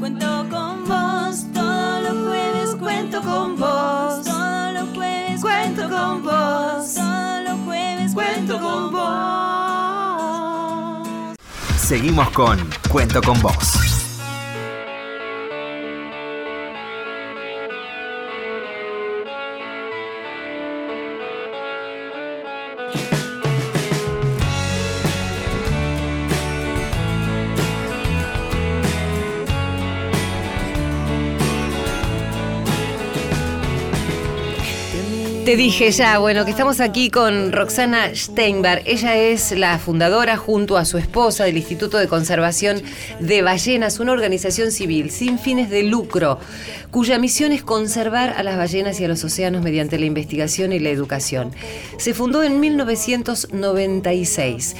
Speaker 1: cuento con vos, todos los jueves cuento con vos, todos los jueves cuento con vos, todos los jueves cuento con vos.
Speaker 8: Seguimos con Cuento con vos.
Speaker 2: Te dije ya, bueno, que estamos aquí con Roxana Steinberg. Ella es la fundadora junto a su esposa del Instituto de Conservación de Ballenas, una organización civil sin fines de lucro, cuya misión es conservar a las ballenas y a los océanos mediante la investigación y la educación. Se fundó en 1996.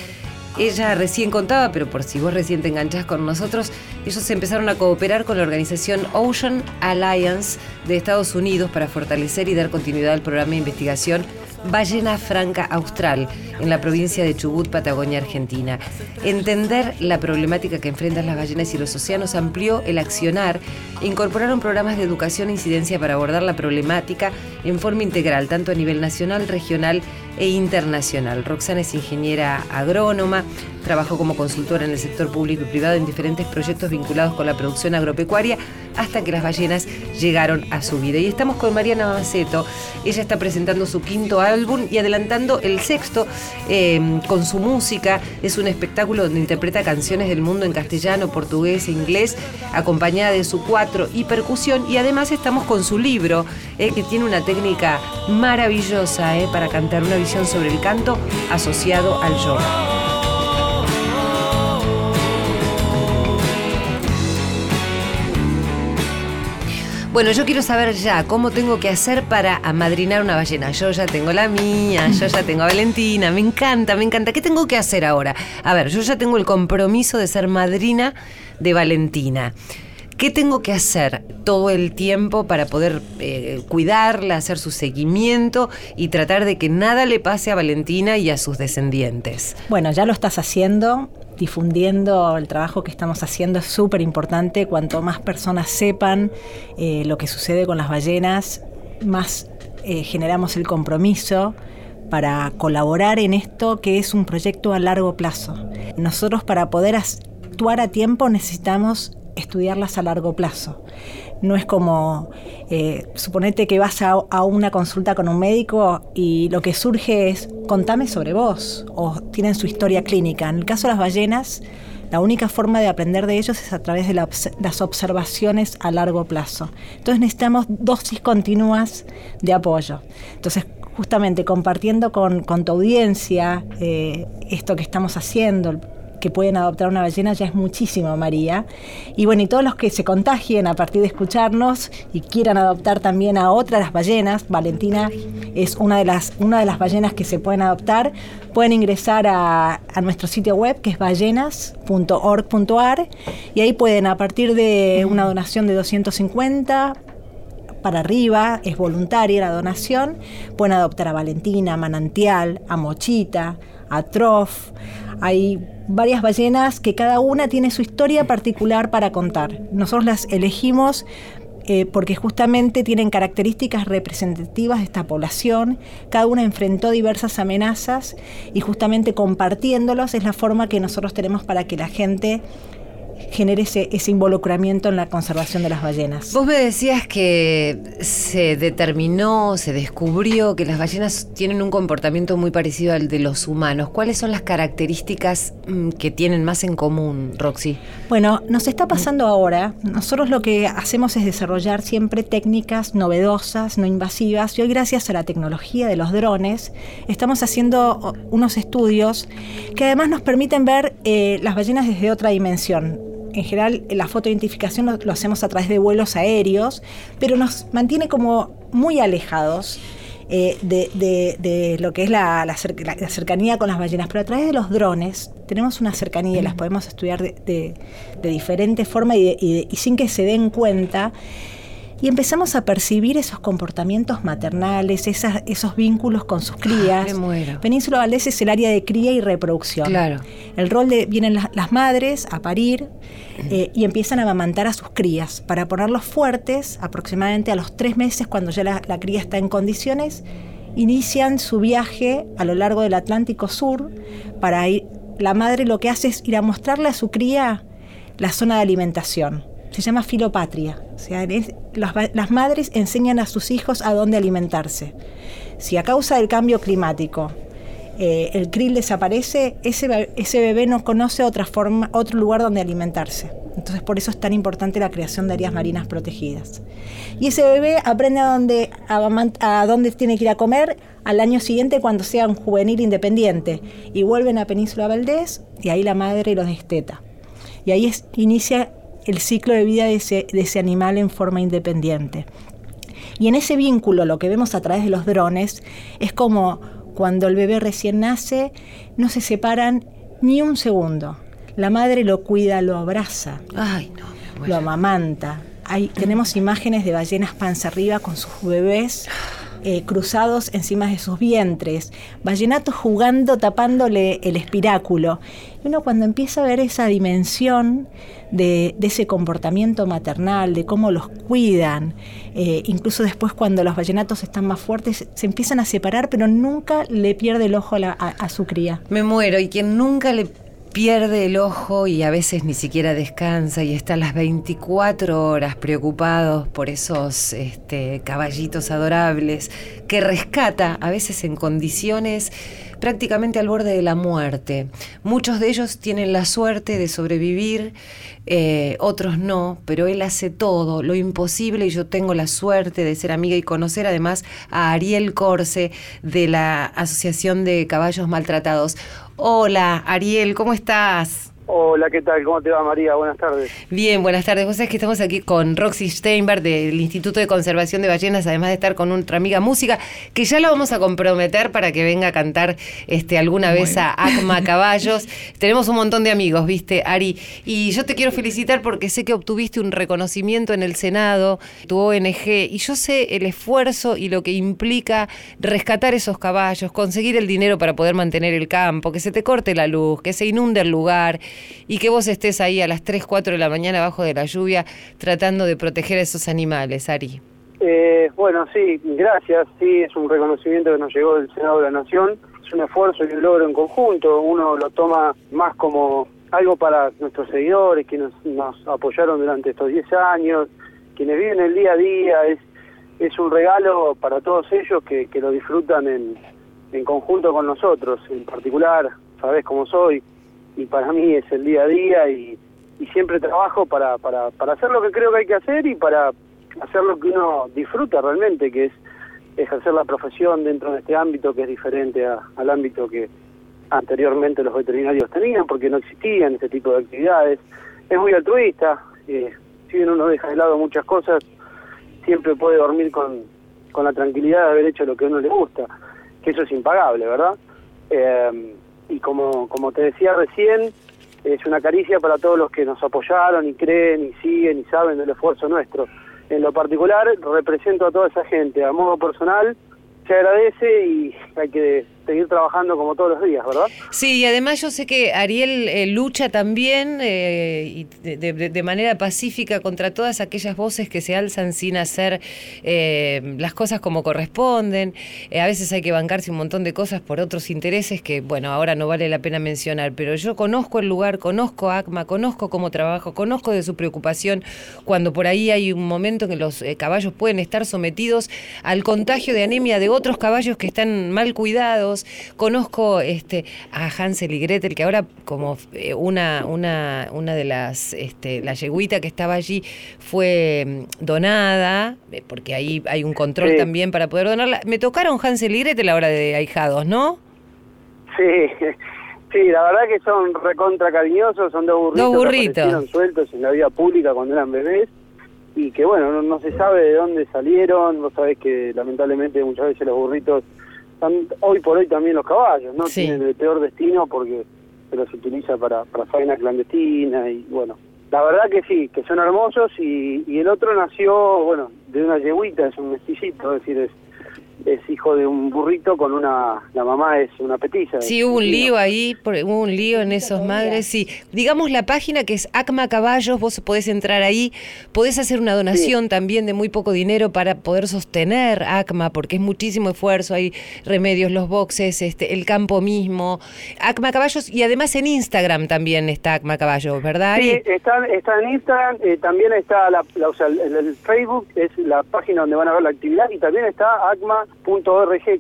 Speaker 2: Ella recién contaba, pero por si vos recién te enganchás con nosotros, ellos empezaron a cooperar con la organización Ocean Alliance de Estados Unidos para fortalecer y dar continuidad al programa de investigación Ballena Franca Austral en la provincia de Chubut, Patagonia, Argentina. Entender la problemática que enfrentan las ballenas y los océanos amplió el accionar incorporaron programas de educación e incidencia para abordar la problemática en forma integral, tanto a nivel nacional, regional e internacional. Roxana es ingeniera agrónoma, trabajó como consultora en el sector público y privado en diferentes proyectos vinculados con la producción agropecuaria hasta que las ballenas llegaron a su vida. Y estamos con Mariana Maceto. Ella está presentando su quinto álbum y adelantando el sexto eh, con su música. Es un espectáculo donde interpreta canciones del mundo en castellano, portugués e inglés, acompañada de su cuatro y percusión. Y además estamos con su libro, eh, que tiene una técnica maravillosa eh, para cantar una visión sobre el canto asociado al yoga. Bueno, yo quiero saber ya cómo tengo que hacer para amadrinar una ballena. Yo ya tengo la mía, yo ya tengo a Valentina, me encanta, me encanta. ¿Qué tengo que hacer ahora? A ver, yo ya tengo el compromiso de ser madrina de Valentina. ¿Qué tengo que hacer todo el tiempo para poder eh, cuidarla, hacer su seguimiento y tratar de que nada le pase a Valentina y a sus descendientes?
Speaker 5: Bueno, ya lo estás haciendo, difundiendo el trabajo que estamos haciendo es súper importante. Cuanto más personas sepan eh, lo que sucede con las ballenas, más eh, generamos el compromiso para colaborar en esto que es un proyecto a largo plazo. Nosotros para poder actuar a tiempo necesitamos estudiarlas a largo plazo. No es como, eh, suponete que vas a, una consulta con un médico y lo que surge es, contame sobre vos, o tienen su historia clínica. En el caso de las ballenas, la única forma de aprender de ellos es a través de la, las observaciones a largo plazo. Entonces necesitamos dosis continuas de apoyo. Entonces, justamente compartiendo con, con tu audiencia eh, esto que estamos haciendo, que pueden adoptar una ballena ya es muchísimo, María. Y bueno, y todos los que se contagien a partir de escucharnos y quieran adoptar también a otras ballenas, Valentina es una de las, una de las ballenas que se pueden adoptar, pueden ingresar a, a nuestro sitio web que es ballenas.org.ar y ahí pueden a partir de una donación de 250 para arriba, es voluntaria la donación, pueden adoptar a Valentina, a Manantial, a Mochita, a Trof, hay varias ballenas que cada una tiene su historia particular para contar. Nosotros las elegimos eh, porque justamente tienen características representativas de esta población, cada una enfrentó diversas amenazas y justamente compartiéndolos es la forma que nosotros tenemos para que la gente genere ese, ese, involucramiento en la conservación de las ballenas.
Speaker 2: Vos me decías que se determinó, se descubrió que las ballenas tienen un comportamiento muy parecido al de los humanos. ¿Cuáles son las características mm, que tienen más en común, Roxy?
Speaker 5: Bueno, nos está pasando ahora. Nosotros lo que hacemos es desarrollar siempre técnicas novedosas, no invasivas, y hoy gracias a la tecnología de los drones estamos haciendo unos estudios que además nos permiten ver eh, las ballenas desde otra dimensión en general la fotoidentificación lo, lo, hacemos a través de vuelos aéreos, pero nos mantiene como muy alejados. Eh, de, de, de, lo que es la, la, cer la, cercanía con las ballenas, pero a través de los drones tenemos una cercanía, las podemos estudiar de, diferente forma y, y, y sin que se den cuenta y empezamos a percibir esos comportamientos maternales, esas, esos vínculos con sus crías.
Speaker 2: Ah, me
Speaker 5: Península Valdés es el área de cría y reproducción.
Speaker 2: Claro.
Speaker 5: El rol de vienen las, las madres a parir eh, y empiezan a amamantar a sus crías para ponerlos fuertes aproximadamente a los tres meses cuando ya la, la cría está en condiciones. Inician su viaje a lo largo del Atlántico Sur para ir. La madre lo que hace es ir a mostrarle a su cría la zona de alimentación se llama filopatria. O sea, las, madres enseñan a sus hijos a dónde alimentarse. Si a causa del cambio climático eh, el krill desaparece, ese, be- ese bebé no conoce otra forma, otro lugar donde alimentarse. Entonces por eso es tan importante la creación de áreas marinas protegidas. Y ese bebé aprende a dónde tiene que ir a comer al año siguiente cuando sea un juvenil independiente. Y vuelven a Península Valdés y ahí la madre los desteta. Y ahí es- inicia el ciclo de vida de ese, de ese animal en forma independiente. Y en ese vínculo, lo que vemos a través de los drones, es como cuando el bebé recién nace, no se separan ni un segundo. La madre lo cuida, lo abraza,
Speaker 2: Ay, no,
Speaker 5: lo amamanta. Hay, tenemos imágenes de ballenas panza arriba con sus bebés eh, cruzados encima de sus vientres, ballenatos jugando, tapándole el espiráculo. Y uno cuando empieza a ver esa dimensión de, ese comportamiento maternal, de cómo los cuidan, eh, incluso después cuando los ballenatos están más fuertes, se empiezan a separar, pero nunca le pierde el ojo a su cría.
Speaker 2: Me muero. Y quien nunca le pierde el ojo y a veces ni siquiera descansa y está las 24 horas preocupados por esos este, caballitos adorables que rescata a veces en condiciones prácticamente al borde de la muerte. Muchos de ellos tienen la suerte de sobrevivir, eh, otros no, pero él hace todo, lo imposible y yo tengo la suerte de ser amiga y conocer además a Ariel Corse de la Asociación de Caballos Maltratados. Hola, Ariel, ¿cómo estás?
Speaker 9: Hola, ¿qué tal? ¿Cómo te va, María? Buenas tardes.
Speaker 2: Bien, buenas tardes. Vos sabés que estamos aquí con Roxy Steinberg del Instituto de Conservación de Ballenas, además de estar con nuestra amiga música, que ya la vamos a comprometer para que venga a cantar este, alguna vez a ACMA *laughs* Caballos. Tenemos un montón de amigos, ¿viste, Ari? Y yo te quiero felicitar porque sé que obtuviste un reconocimiento en el Senado, tu ONG, y yo sé el esfuerzo y lo que implica rescatar esos caballos, conseguir el dinero para poder mantener el campo, que se te corte la luz, que se inunde el lugar y que vos estés ahí a las 3, 4 de la mañana bajo de la lluvia tratando de proteger a esos animales, Ari.
Speaker 9: Eh, bueno, sí, gracias. Sí, es un reconocimiento que nos llegó del Senado de la Nación. Es un esfuerzo y un logro en conjunto. Uno lo toma más como algo para nuestros seguidores, quienes nos apoyaron durante estos 10 años, quienes viven el día a día. Es, es un regalo para todos ellos que, que lo disfrutan en, en conjunto con nosotros. En particular, sabés cómo soy, y para mí es el día a día y, y siempre trabajo para, para, para hacer lo que creo que hay que hacer y para hacer lo que uno disfruta realmente, que es ejercer la profesión dentro de este ámbito que es diferente a- al ámbito que anteriormente los veterinarios tenían, porque no existían este tipo de actividades. Es muy altruista, eh, si bien uno deja de lado muchas cosas, siempre puede dormir con, con la tranquilidad de haber hecho lo que a uno le gusta, que eso es impagable, ¿verdad? Eh, y como, como te decía recién, es una caricia para todos los que nos apoyaron y creen y siguen y saben del esfuerzo nuestro. En lo particular, represento a toda esa gente. A modo personal, se agradece y hay que seguir trabajando como todos los días, ¿verdad?
Speaker 2: Sí, y además yo sé que Ariel eh, lucha también eh, de, manera pacífica contra todas aquellas voces que se alzan sin hacer eh, las cosas como corresponden. A veces hay que bancarse un montón de cosas por otros intereses que, bueno, ahora no vale la pena mencionar, pero yo conozco el lugar, conozco ACMA, conozco cómo trabajo, conozco de su preocupación cuando por ahí hay un momento en que los caballos pueden estar sometidos al contagio de anemia de otros caballos que están mal cuidados. Conozco este, a Hansel y Gretel, que ahora como eh, una, una, una de las, este, la yeguita que estaba allí fue mm, donada, eh, porque ahí hay un control
Speaker 9: Sí.
Speaker 2: también para poder donarla. Me tocaron Hansel y Gretel ahora de ahijados, ¿no?
Speaker 9: Sí, *laughs* sí, la verdad que son recontra cariñosos, son dos burritos,
Speaker 2: Dos
Speaker 9: que
Speaker 2: burritos.
Speaker 9: aparecieron sueltos en la vida pública cuando eran bebés y que bueno, no, no se sabe de dónde salieron, vos sabés que lamentablemente muchas veces los burritos, hoy por hoy también los caballos, ¿no?
Speaker 2: Sí.
Speaker 9: Tienen el peor destino porque se los utiliza para, para faena clandestina y bueno, la verdad que sí, que son hermosos y, y el otro nació, bueno, de una yeguita, es un mestillito, es decir, es es hijo de un burrito con una, la mamá es una petiza.
Speaker 2: Sí, hubo un lío ahí, por- hubo un lío en esos madres, sí. Digamos la página que es ACMA Caballos, vos podés entrar ahí, podés hacer una donación también de muy poco dinero para poder sostener ACMA, porque es muchísimo esfuerzo, hay remedios, los boxes, este, el campo mismo, ACMA Caballos y además en Instagram también está ACMA Caballos, ¿verdad?
Speaker 9: Sí, está, está en Instagram, eh, también está la, la- o sea, el, el Facebook, es la página donde van a ver la actividad y también está ACMA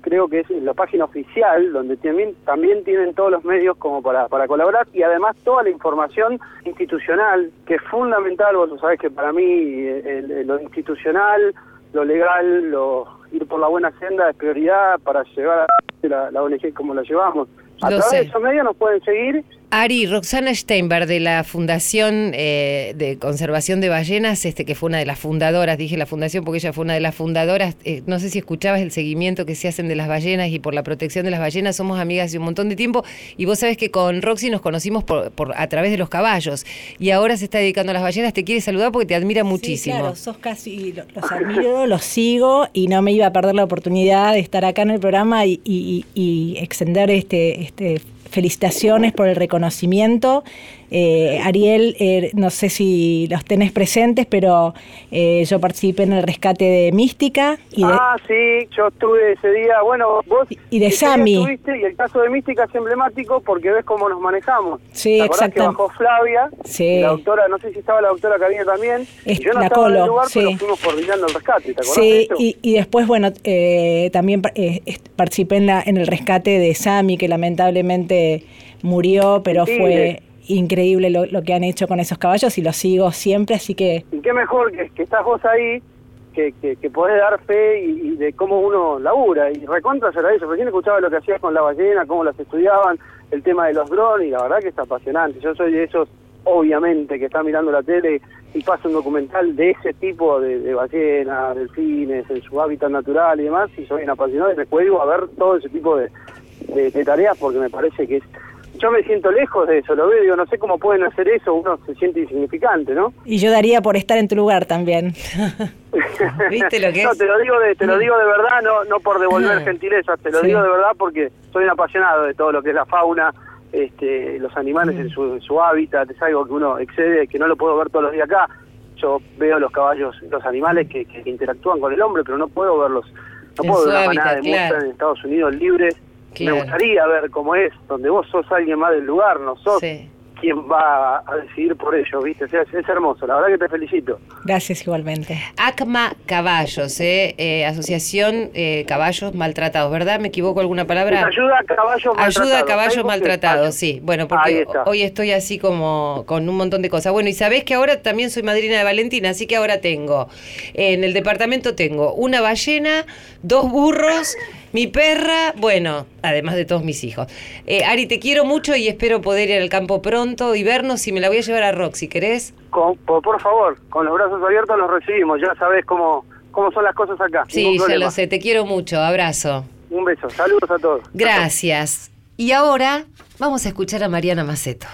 Speaker 9: creo que es la página oficial, donde también, también tienen todos los medios como para, para colaborar y además toda la información institucional, que es fundamental, vos sabés que para mí eh, el- lo institucional, lo legal, lo ir por la buena senda es prioridad para llevar a la, la ONG como la llevamos. A
Speaker 2: Lo
Speaker 9: través
Speaker 2: sé.
Speaker 9: de esos medios nos pueden seguir
Speaker 2: Ari, Roxana Steinberg de la Fundación eh, de Conservación de Ballenas, este que fue una de las fundadoras, dije la fundación porque ella fue una de las fundadoras, eh, no sé si escuchabas el seguimiento que se hacen de las ballenas y por la protección de las ballenas, somos amigas hace un montón de tiempo y vos sabés que con Roxy nos conocimos por, por- a través de los caballos y ahora se está dedicando a las ballenas, te quiere saludar porque te admira muchísimo.
Speaker 5: Sí, claro, sos casi, lo- los admiro, los sigo y no me iba a perder la oportunidad de estar acá en el programa y, extender este, este felicitaciones por el reconocimiento. Eh, Ariel, eh, no sé si los tenés presentes, pero eh, yo participé en el rescate de Mística y de,
Speaker 9: Ah, sí, yo estuve ese día, bueno, vos
Speaker 5: y de Sami.
Speaker 9: y el caso de Mística es emblemático porque ves cómo nos manejamos.
Speaker 5: Sí,
Speaker 9: ¿Te acordás
Speaker 5: exactamente.
Speaker 9: que bajó Flavia,
Speaker 5: Sí.
Speaker 9: la doctora, no sé si estaba la doctora Karina también,
Speaker 5: Es-
Speaker 9: yo no
Speaker 5: la
Speaker 9: estaba en el
Speaker 5: Colo,
Speaker 9: lugar,
Speaker 5: sí.
Speaker 9: pero fuimos coordinando el rescate, ¿te
Speaker 5: Sí, y, y después, bueno, eh, también eh, participé en, la, en el rescate de Sami, que lamentablemente murió, pero fue
Speaker 9: Increíble.
Speaker 5: lo, lo que han hecho con esos caballos y los sigo siempre, así que
Speaker 9: Y qué mejor que, que estás vos ahí, que, que, que podés dar fe y, de cómo uno labura. Y recontra será eso. Recién escuchaba lo que hacías con la ballena, cómo las estudiaban, el tema de los drones, y la verdad que es apasionante. Yo soy de esos, obviamente, que está mirando la tele y pasa un documental de ese tipo de, de ballenas, delfines, en su hábitat natural y demás, y soy un apasionado y me cuelgo a ver todo ese tipo de, de- de tareas porque me parece que es... Yo me siento lejos de eso, lo veo digo, no sé cómo pueden hacer eso, uno se siente insignificante, ¿no?
Speaker 5: y yo daría por estar en tu lugar también. *laughs*
Speaker 2: ¿Viste lo que
Speaker 9: no,
Speaker 2: es?
Speaker 9: te lo digo de, te lo digo de verdad, no, no por devolver *laughs* gentilezas, te lo
Speaker 5: Sí.
Speaker 9: digo de verdad porque soy un apasionado de todo lo que es la fauna, este, los animales
Speaker 2: Mm.
Speaker 9: en, su, en su hábitat, es algo que uno excede, que no lo puedo ver todos los días acá. Yo veo los caballos, los animales que, que interactúan con el hombre, pero no puedo verlos, no
Speaker 2: En
Speaker 9: puedo ver una manada de
Speaker 2: claro.
Speaker 9: muestras en Estados Unidos libres.
Speaker 2: Claro.
Speaker 9: Me gustaría ver cómo es, donde vos sos alguien más del lugar, no sos
Speaker 2: Sí.
Speaker 9: quien va a decidir por ello, ¿viste? O sea, es, es hermoso, la verdad que te felicito.
Speaker 5: Gracias igualmente.
Speaker 2: ACMA Caballos, eh, eh, Asociación eh, Caballos Maltratados, ¿verdad? ¿Me equivoco alguna palabra?
Speaker 9: Ayuda a caballos maltratados.
Speaker 2: Ayuda a caballos maltratados, sí. Bueno, porque hoy estoy así como con un montón de cosas. Bueno, y sabés que ahora también soy madrina de Valentina, así que ahora tengo, en el departamento tengo una ballena, dos burros, mi perra, bueno, además de todos mis hijos. Eh, Ari, te quiero mucho y espero poder ir al campo pronto y vernos y me la voy a llevar a Roxy, ¿querés?
Speaker 9: Con- por, por favor, con los brazos abiertos los recibimos. Ya sabés cómo, cómo son las cosas acá.
Speaker 2: Sí, ya lo sé, te quiero mucho, abrazo.
Speaker 9: Un beso. Saludos a todos.
Speaker 2: Gracias. Y ahora vamos a escuchar a Mariana Maceto.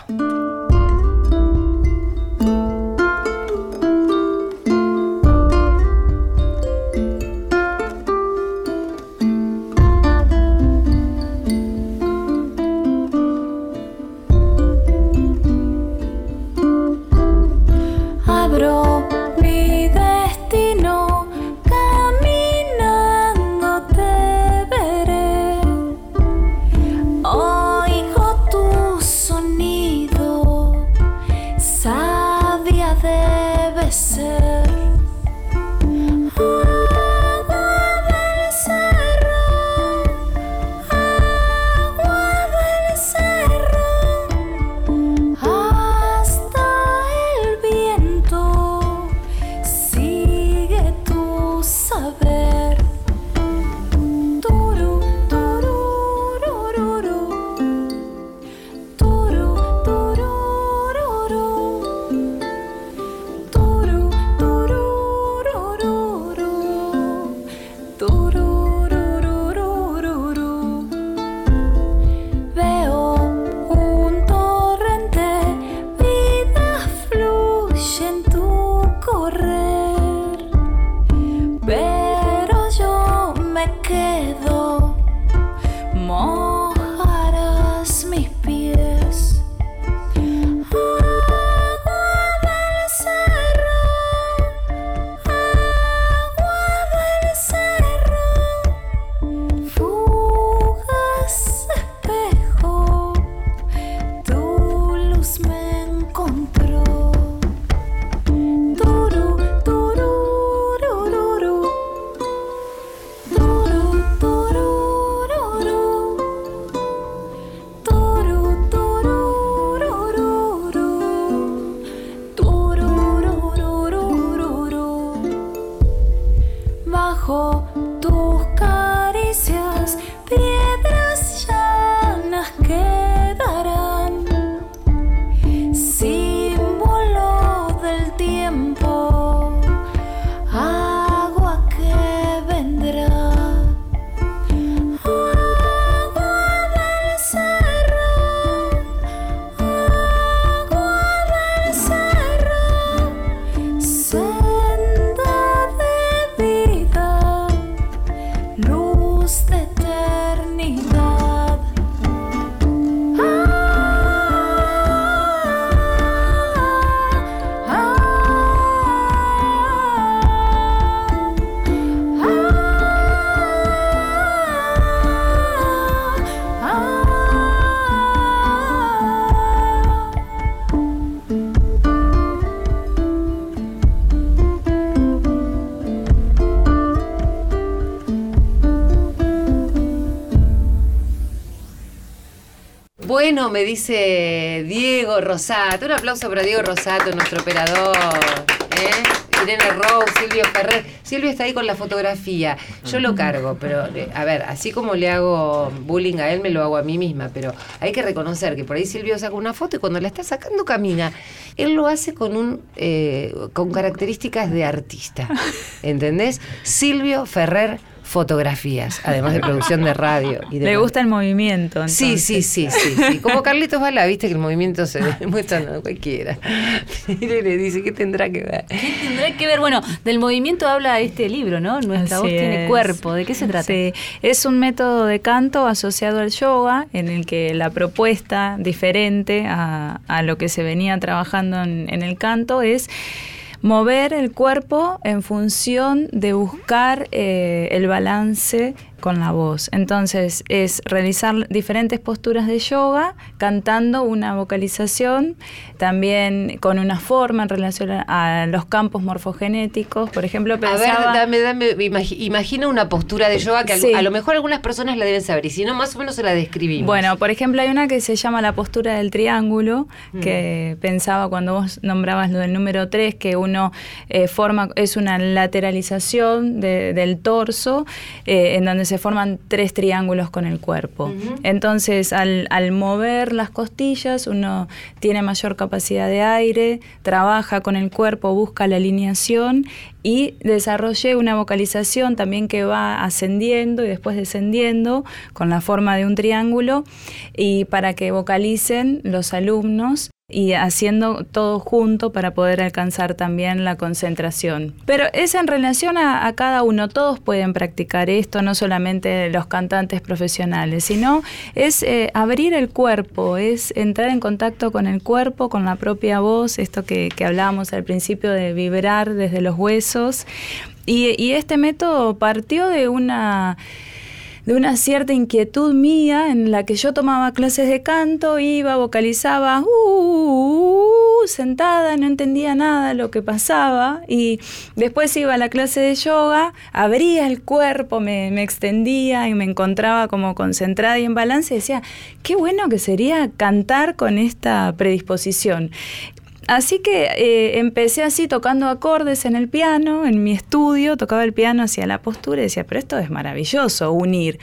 Speaker 2: Me dice Diego Rosato. Un aplauso para Diego Rosato, nuestro operador. ¿eh? Rose, Silvio Ferrer. Silvio está ahí con la fotografía. Yo lo cargo, pero eh, a ver, así como le hago bullying a él, me lo hago a mí misma. Pero hay que reconocer que por ahí Silvio saca una foto y cuando la está sacando camina. Él lo hace con un eh, con características de artista. ¿Entendés? Silvio Ferrer fotografías, además de producción de radio. Y *laughs*
Speaker 6: Le
Speaker 2: demás.
Speaker 6: gusta el movimiento.
Speaker 2: Sí, sí, sí, sí, sí. Como Carlitos Bala, viste que el movimiento se *laughs* muestra a cualquiera. *laughs* Y le dice, ¿qué tendrá que ver?
Speaker 3: ¿Qué tendrá que ver? Bueno, del movimiento habla este libro, ¿no? Nuestra
Speaker 6: Así
Speaker 3: voz tiene cuerpo. ¿De qué se trata?
Speaker 6: Sí, es un método de canto asociado al yoga en el que la propuesta diferente a, a lo que se venía trabajando en, en el canto es mover el cuerpo en función de buscar eh, el balance con la voz. Entonces es realizar diferentes posturas de yoga cantando una vocalización, también con una forma en relación a, los campos morfogenéticos. Por ejemplo,
Speaker 2: A ver, dame, dame, imagi- imagina una postura de yoga que
Speaker 6: Sí.
Speaker 2: a lo mejor algunas personas la deben saber y si no, más o menos se la describimos.
Speaker 6: Bueno, por ejemplo, hay una que se llama la postura del triángulo,
Speaker 2: Mm.
Speaker 6: que pensaba cuando vos nombrabas lo del número 3, que uno eh, forma, es una lateralización de- del torso, eh, en donde se forman tres triángulos con el cuerpo. Entonces, al, al mover las costillas, uno tiene mayor capacidad de aire, trabaja con el cuerpo, busca la alineación y desarrollé una vocalización también que va ascendiendo y después descendiendo con la forma de un triángulo y para que vocalicen los alumnos y haciendo todo junto para poder alcanzar también la concentración. Pero es en relación a, cada uno, todos pueden practicar esto, no solamente los cantantes profesionales, sino es eh, abrir el cuerpo, es entrar en contacto con el cuerpo, con la propia voz, esto que, hablábamos al principio de vibrar desde los huesos. Y este método partió de una de una cierta inquietud mía en la que yo tomaba clases de canto, iba, vocalizaba, "Uh, uh, uh", sentada, no entendía nada lo que pasaba y después iba a la clase de yoga, abría el cuerpo, me, me extendía y me encontraba como concentrada y en balance y decía, qué bueno que sería cantar con esta predisposición. Así que eh, empecé así tocando acordes en el piano, en mi estudio, tocaba el piano hacia la postura y decía, pero esto es maravilloso, unir.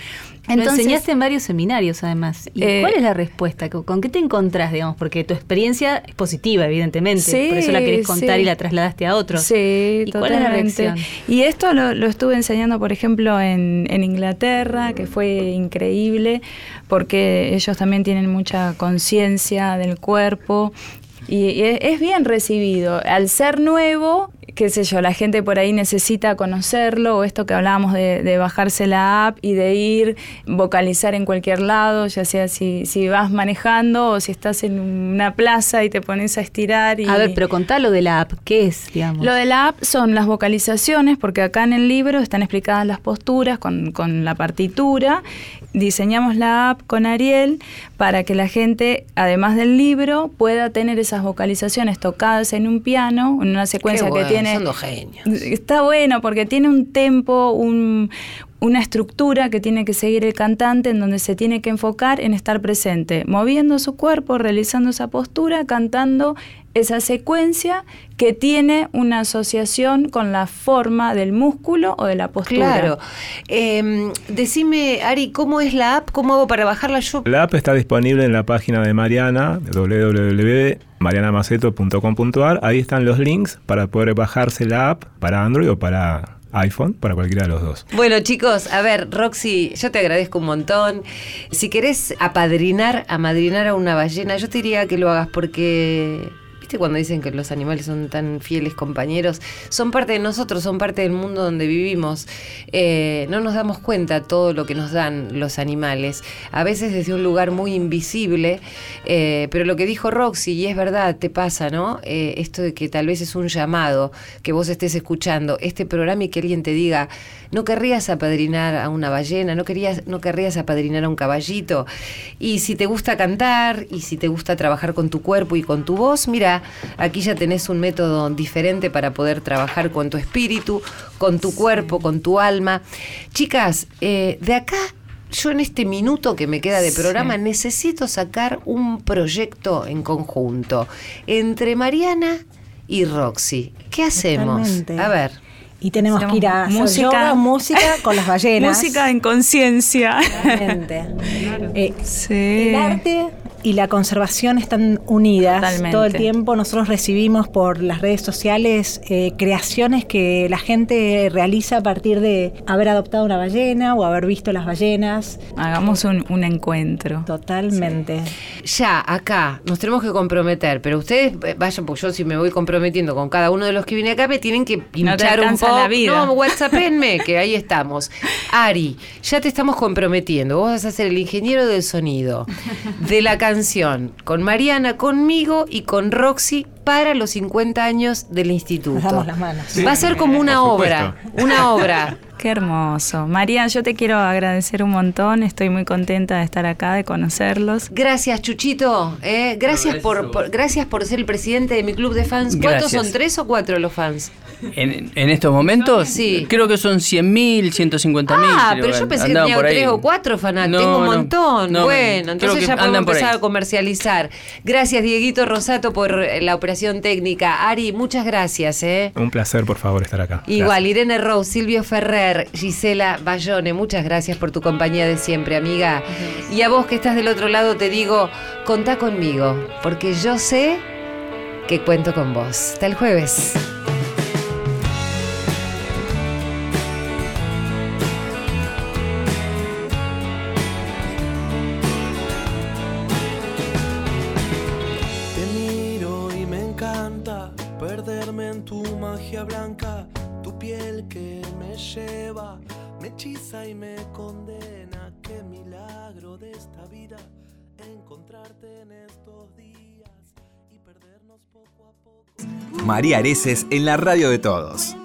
Speaker 3: Lo enseñaste en varios seminarios, además. ¿Y
Speaker 6: Eh,
Speaker 3: cuál es la respuesta? ¿Con, qué te encontrás, digamos? Porque tu experiencia es positiva, evidentemente.
Speaker 6: Sí,
Speaker 3: por eso la querés contar
Speaker 6: sí.
Speaker 3: y la trasladaste a otros.
Speaker 6: Sí,
Speaker 3: ¿Y cuál es la
Speaker 6: totalmente.
Speaker 3: reacción?
Speaker 6: Y esto lo, lo estuve enseñando, por ejemplo, en, en Inglaterra, que fue increíble, porque ellos también tienen mucha conciencia del cuerpo. Y, y es bien recibido. Al ser nuevo, qué sé yo, la gente por ahí necesita conocerlo, o esto que hablábamos de, de bajarse la app y de ir, vocalizar en cualquier lado, ya sea si, si vas manejando o si estás en una plaza y te pones a estirar. Y,
Speaker 3: A ver, pero contá lo de la app. ¿Qué es, digamos?
Speaker 6: lo de la app son las vocalizaciones, porque acá en el libro están explicadas las posturas con, con la partitura. Diseñamos la app con Ariel para que la gente, además del libro, pueda tener esas vocalizaciones tocadas en un piano, en una secuencia
Speaker 2: bueno,
Speaker 6: que tiene...
Speaker 2: son dos genios.
Speaker 6: Está bueno porque tiene un tempo, un, una estructura que tiene que seguir el cantante en donde se tiene que enfocar en estar presente, moviendo su cuerpo, realizando esa postura, cantando esa secuencia que tiene una asociación con la forma del músculo o de la postura.
Speaker 2: Claro. Eh, decime, Ari, ¿cómo es la app? ¿Cómo hago para bajarla yo?
Speaker 7: La app está disponible en la página de Mariana, www.marianamaceto.com.ar. Ahí están los links para poder bajarse la app para Android o para iPhone, para cualquiera de los dos.
Speaker 2: Bueno, chicos, a ver, Roxy, yo te agradezco un montón. Si querés apadrinar, amadrinar a una ballena, yo te diría que lo hagas porque ¿Viste cuando dicen que los animales son tan fieles compañeros? Son parte de nosotros, son parte del mundo donde vivimos. Eh, no nos damos cuenta todo lo que nos dan los animales. A veces desde un lugar muy invisible. eh, pero lo que dijo Roxy, y es verdad, te pasa, ¿no? Eh, esto de que tal vez es un llamado, que vos estés escuchando este programa y que alguien te diga, no querrías apadrinar a una ballena, no, querías, no querrías apadrinar a un caballito. Y si te gusta cantar y si te gusta trabajar con tu cuerpo y con tu voz, mira, aquí ya tenés un método diferente para poder trabajar con tu espíritu, con tu cuerpo, con tu alma. Chicas, eh, de acá yo en este minuto que me queda de programa necesito sacar un proyecto en conjunto entre Mariana y Roxy. ¿Qué hacemos?
Speaker 5: Totalmente.
Speaker 2: A ver.
Speaker 5: Y tenemos que ir a
Speaker 6: música.
Speaker 5: yoga, música con las ballenas. *laughs*
Speaker 6: Música en conciencia.
Speaker 5: Totalmente. *laughs* Eh,
Speaker 6: Sí.
Speaker 5: El arte y la conservación están unidas
Speaker 6: Totalmente.
Speaker 5: todo el tiempo. Nosotros recibimos por las redes sociales eh, creaciones que la gente realiza a partir de haber adoptado una ballena o haber visto las ballenas.
Speaker 6: Hagamos un, un encuentro.
Speaker 5: Totalmente.
Speaker 2: Ya, acá, nos tenemos que comprometer, pero ustedes eh, vayan, porque yo si me voy comprometiendo con cada uno de los que viene acá, me tienen que pinchar un
Speaker 6: alcanza
Speaker 2: poco.
Speaker 6: la vida.
Speaker 2: No, WhatsAppenme, *laughs* que ahí estamos. Ari, ya te estamos comprometiendo. Vos vas a ser el ingeniero del sonido de la canción con Mariana, conmigo y con Roxy para los 50 años del instituto.
Speaker 5: Nos damos las manos.
Speaker 2: Va a ser como una obra, una obra.
Speaker 6: Qué hermoso. María, yo te quiero agradecer un montón. Estoy muy contenta de estar acá, de conocerlos.
Speaker 2: Gracias, Chuchito. eh, gracias, por, por- gracias por ser el presidente de mi club de fans. ¿Cuántos
Speaker 4: Gracias.
Speaker 2: son? ¿Tres o cuatro los fans?
Speaker 4: En, en estos momentos,
Speaker 2: Sí.
Speaker 4: creo que son 100.000, 150.000.
Speaker 2: Ah, pero yo pensé que tenía tres o cuatro fanáticos.
Speaker 4: No,
Speaker 2: Tengo un montón.
Speaker 4: no,
Speaker 2: bueno, entonces ya podemos empezar
Speaker 4: ahí.
Speaker 2: a comercializar. Gracias, Dieguito Rosato, por eh, la operación técnica. Ari, muchas gracias. ¿eh?
Speaker 7: Un placer, por favor, estar acá.
Speaker 2: Igual, Irene Rose, Silvio Ferrer, Gisela Bayone, muchas gracias por tu compañía de siempre, amiga. Y a vos que estás del otro lado te digo, contá conmigo, porque yo sé que cuento con vos. Hasta el jueves.
Speaker 8: María Areces en la radio de todos.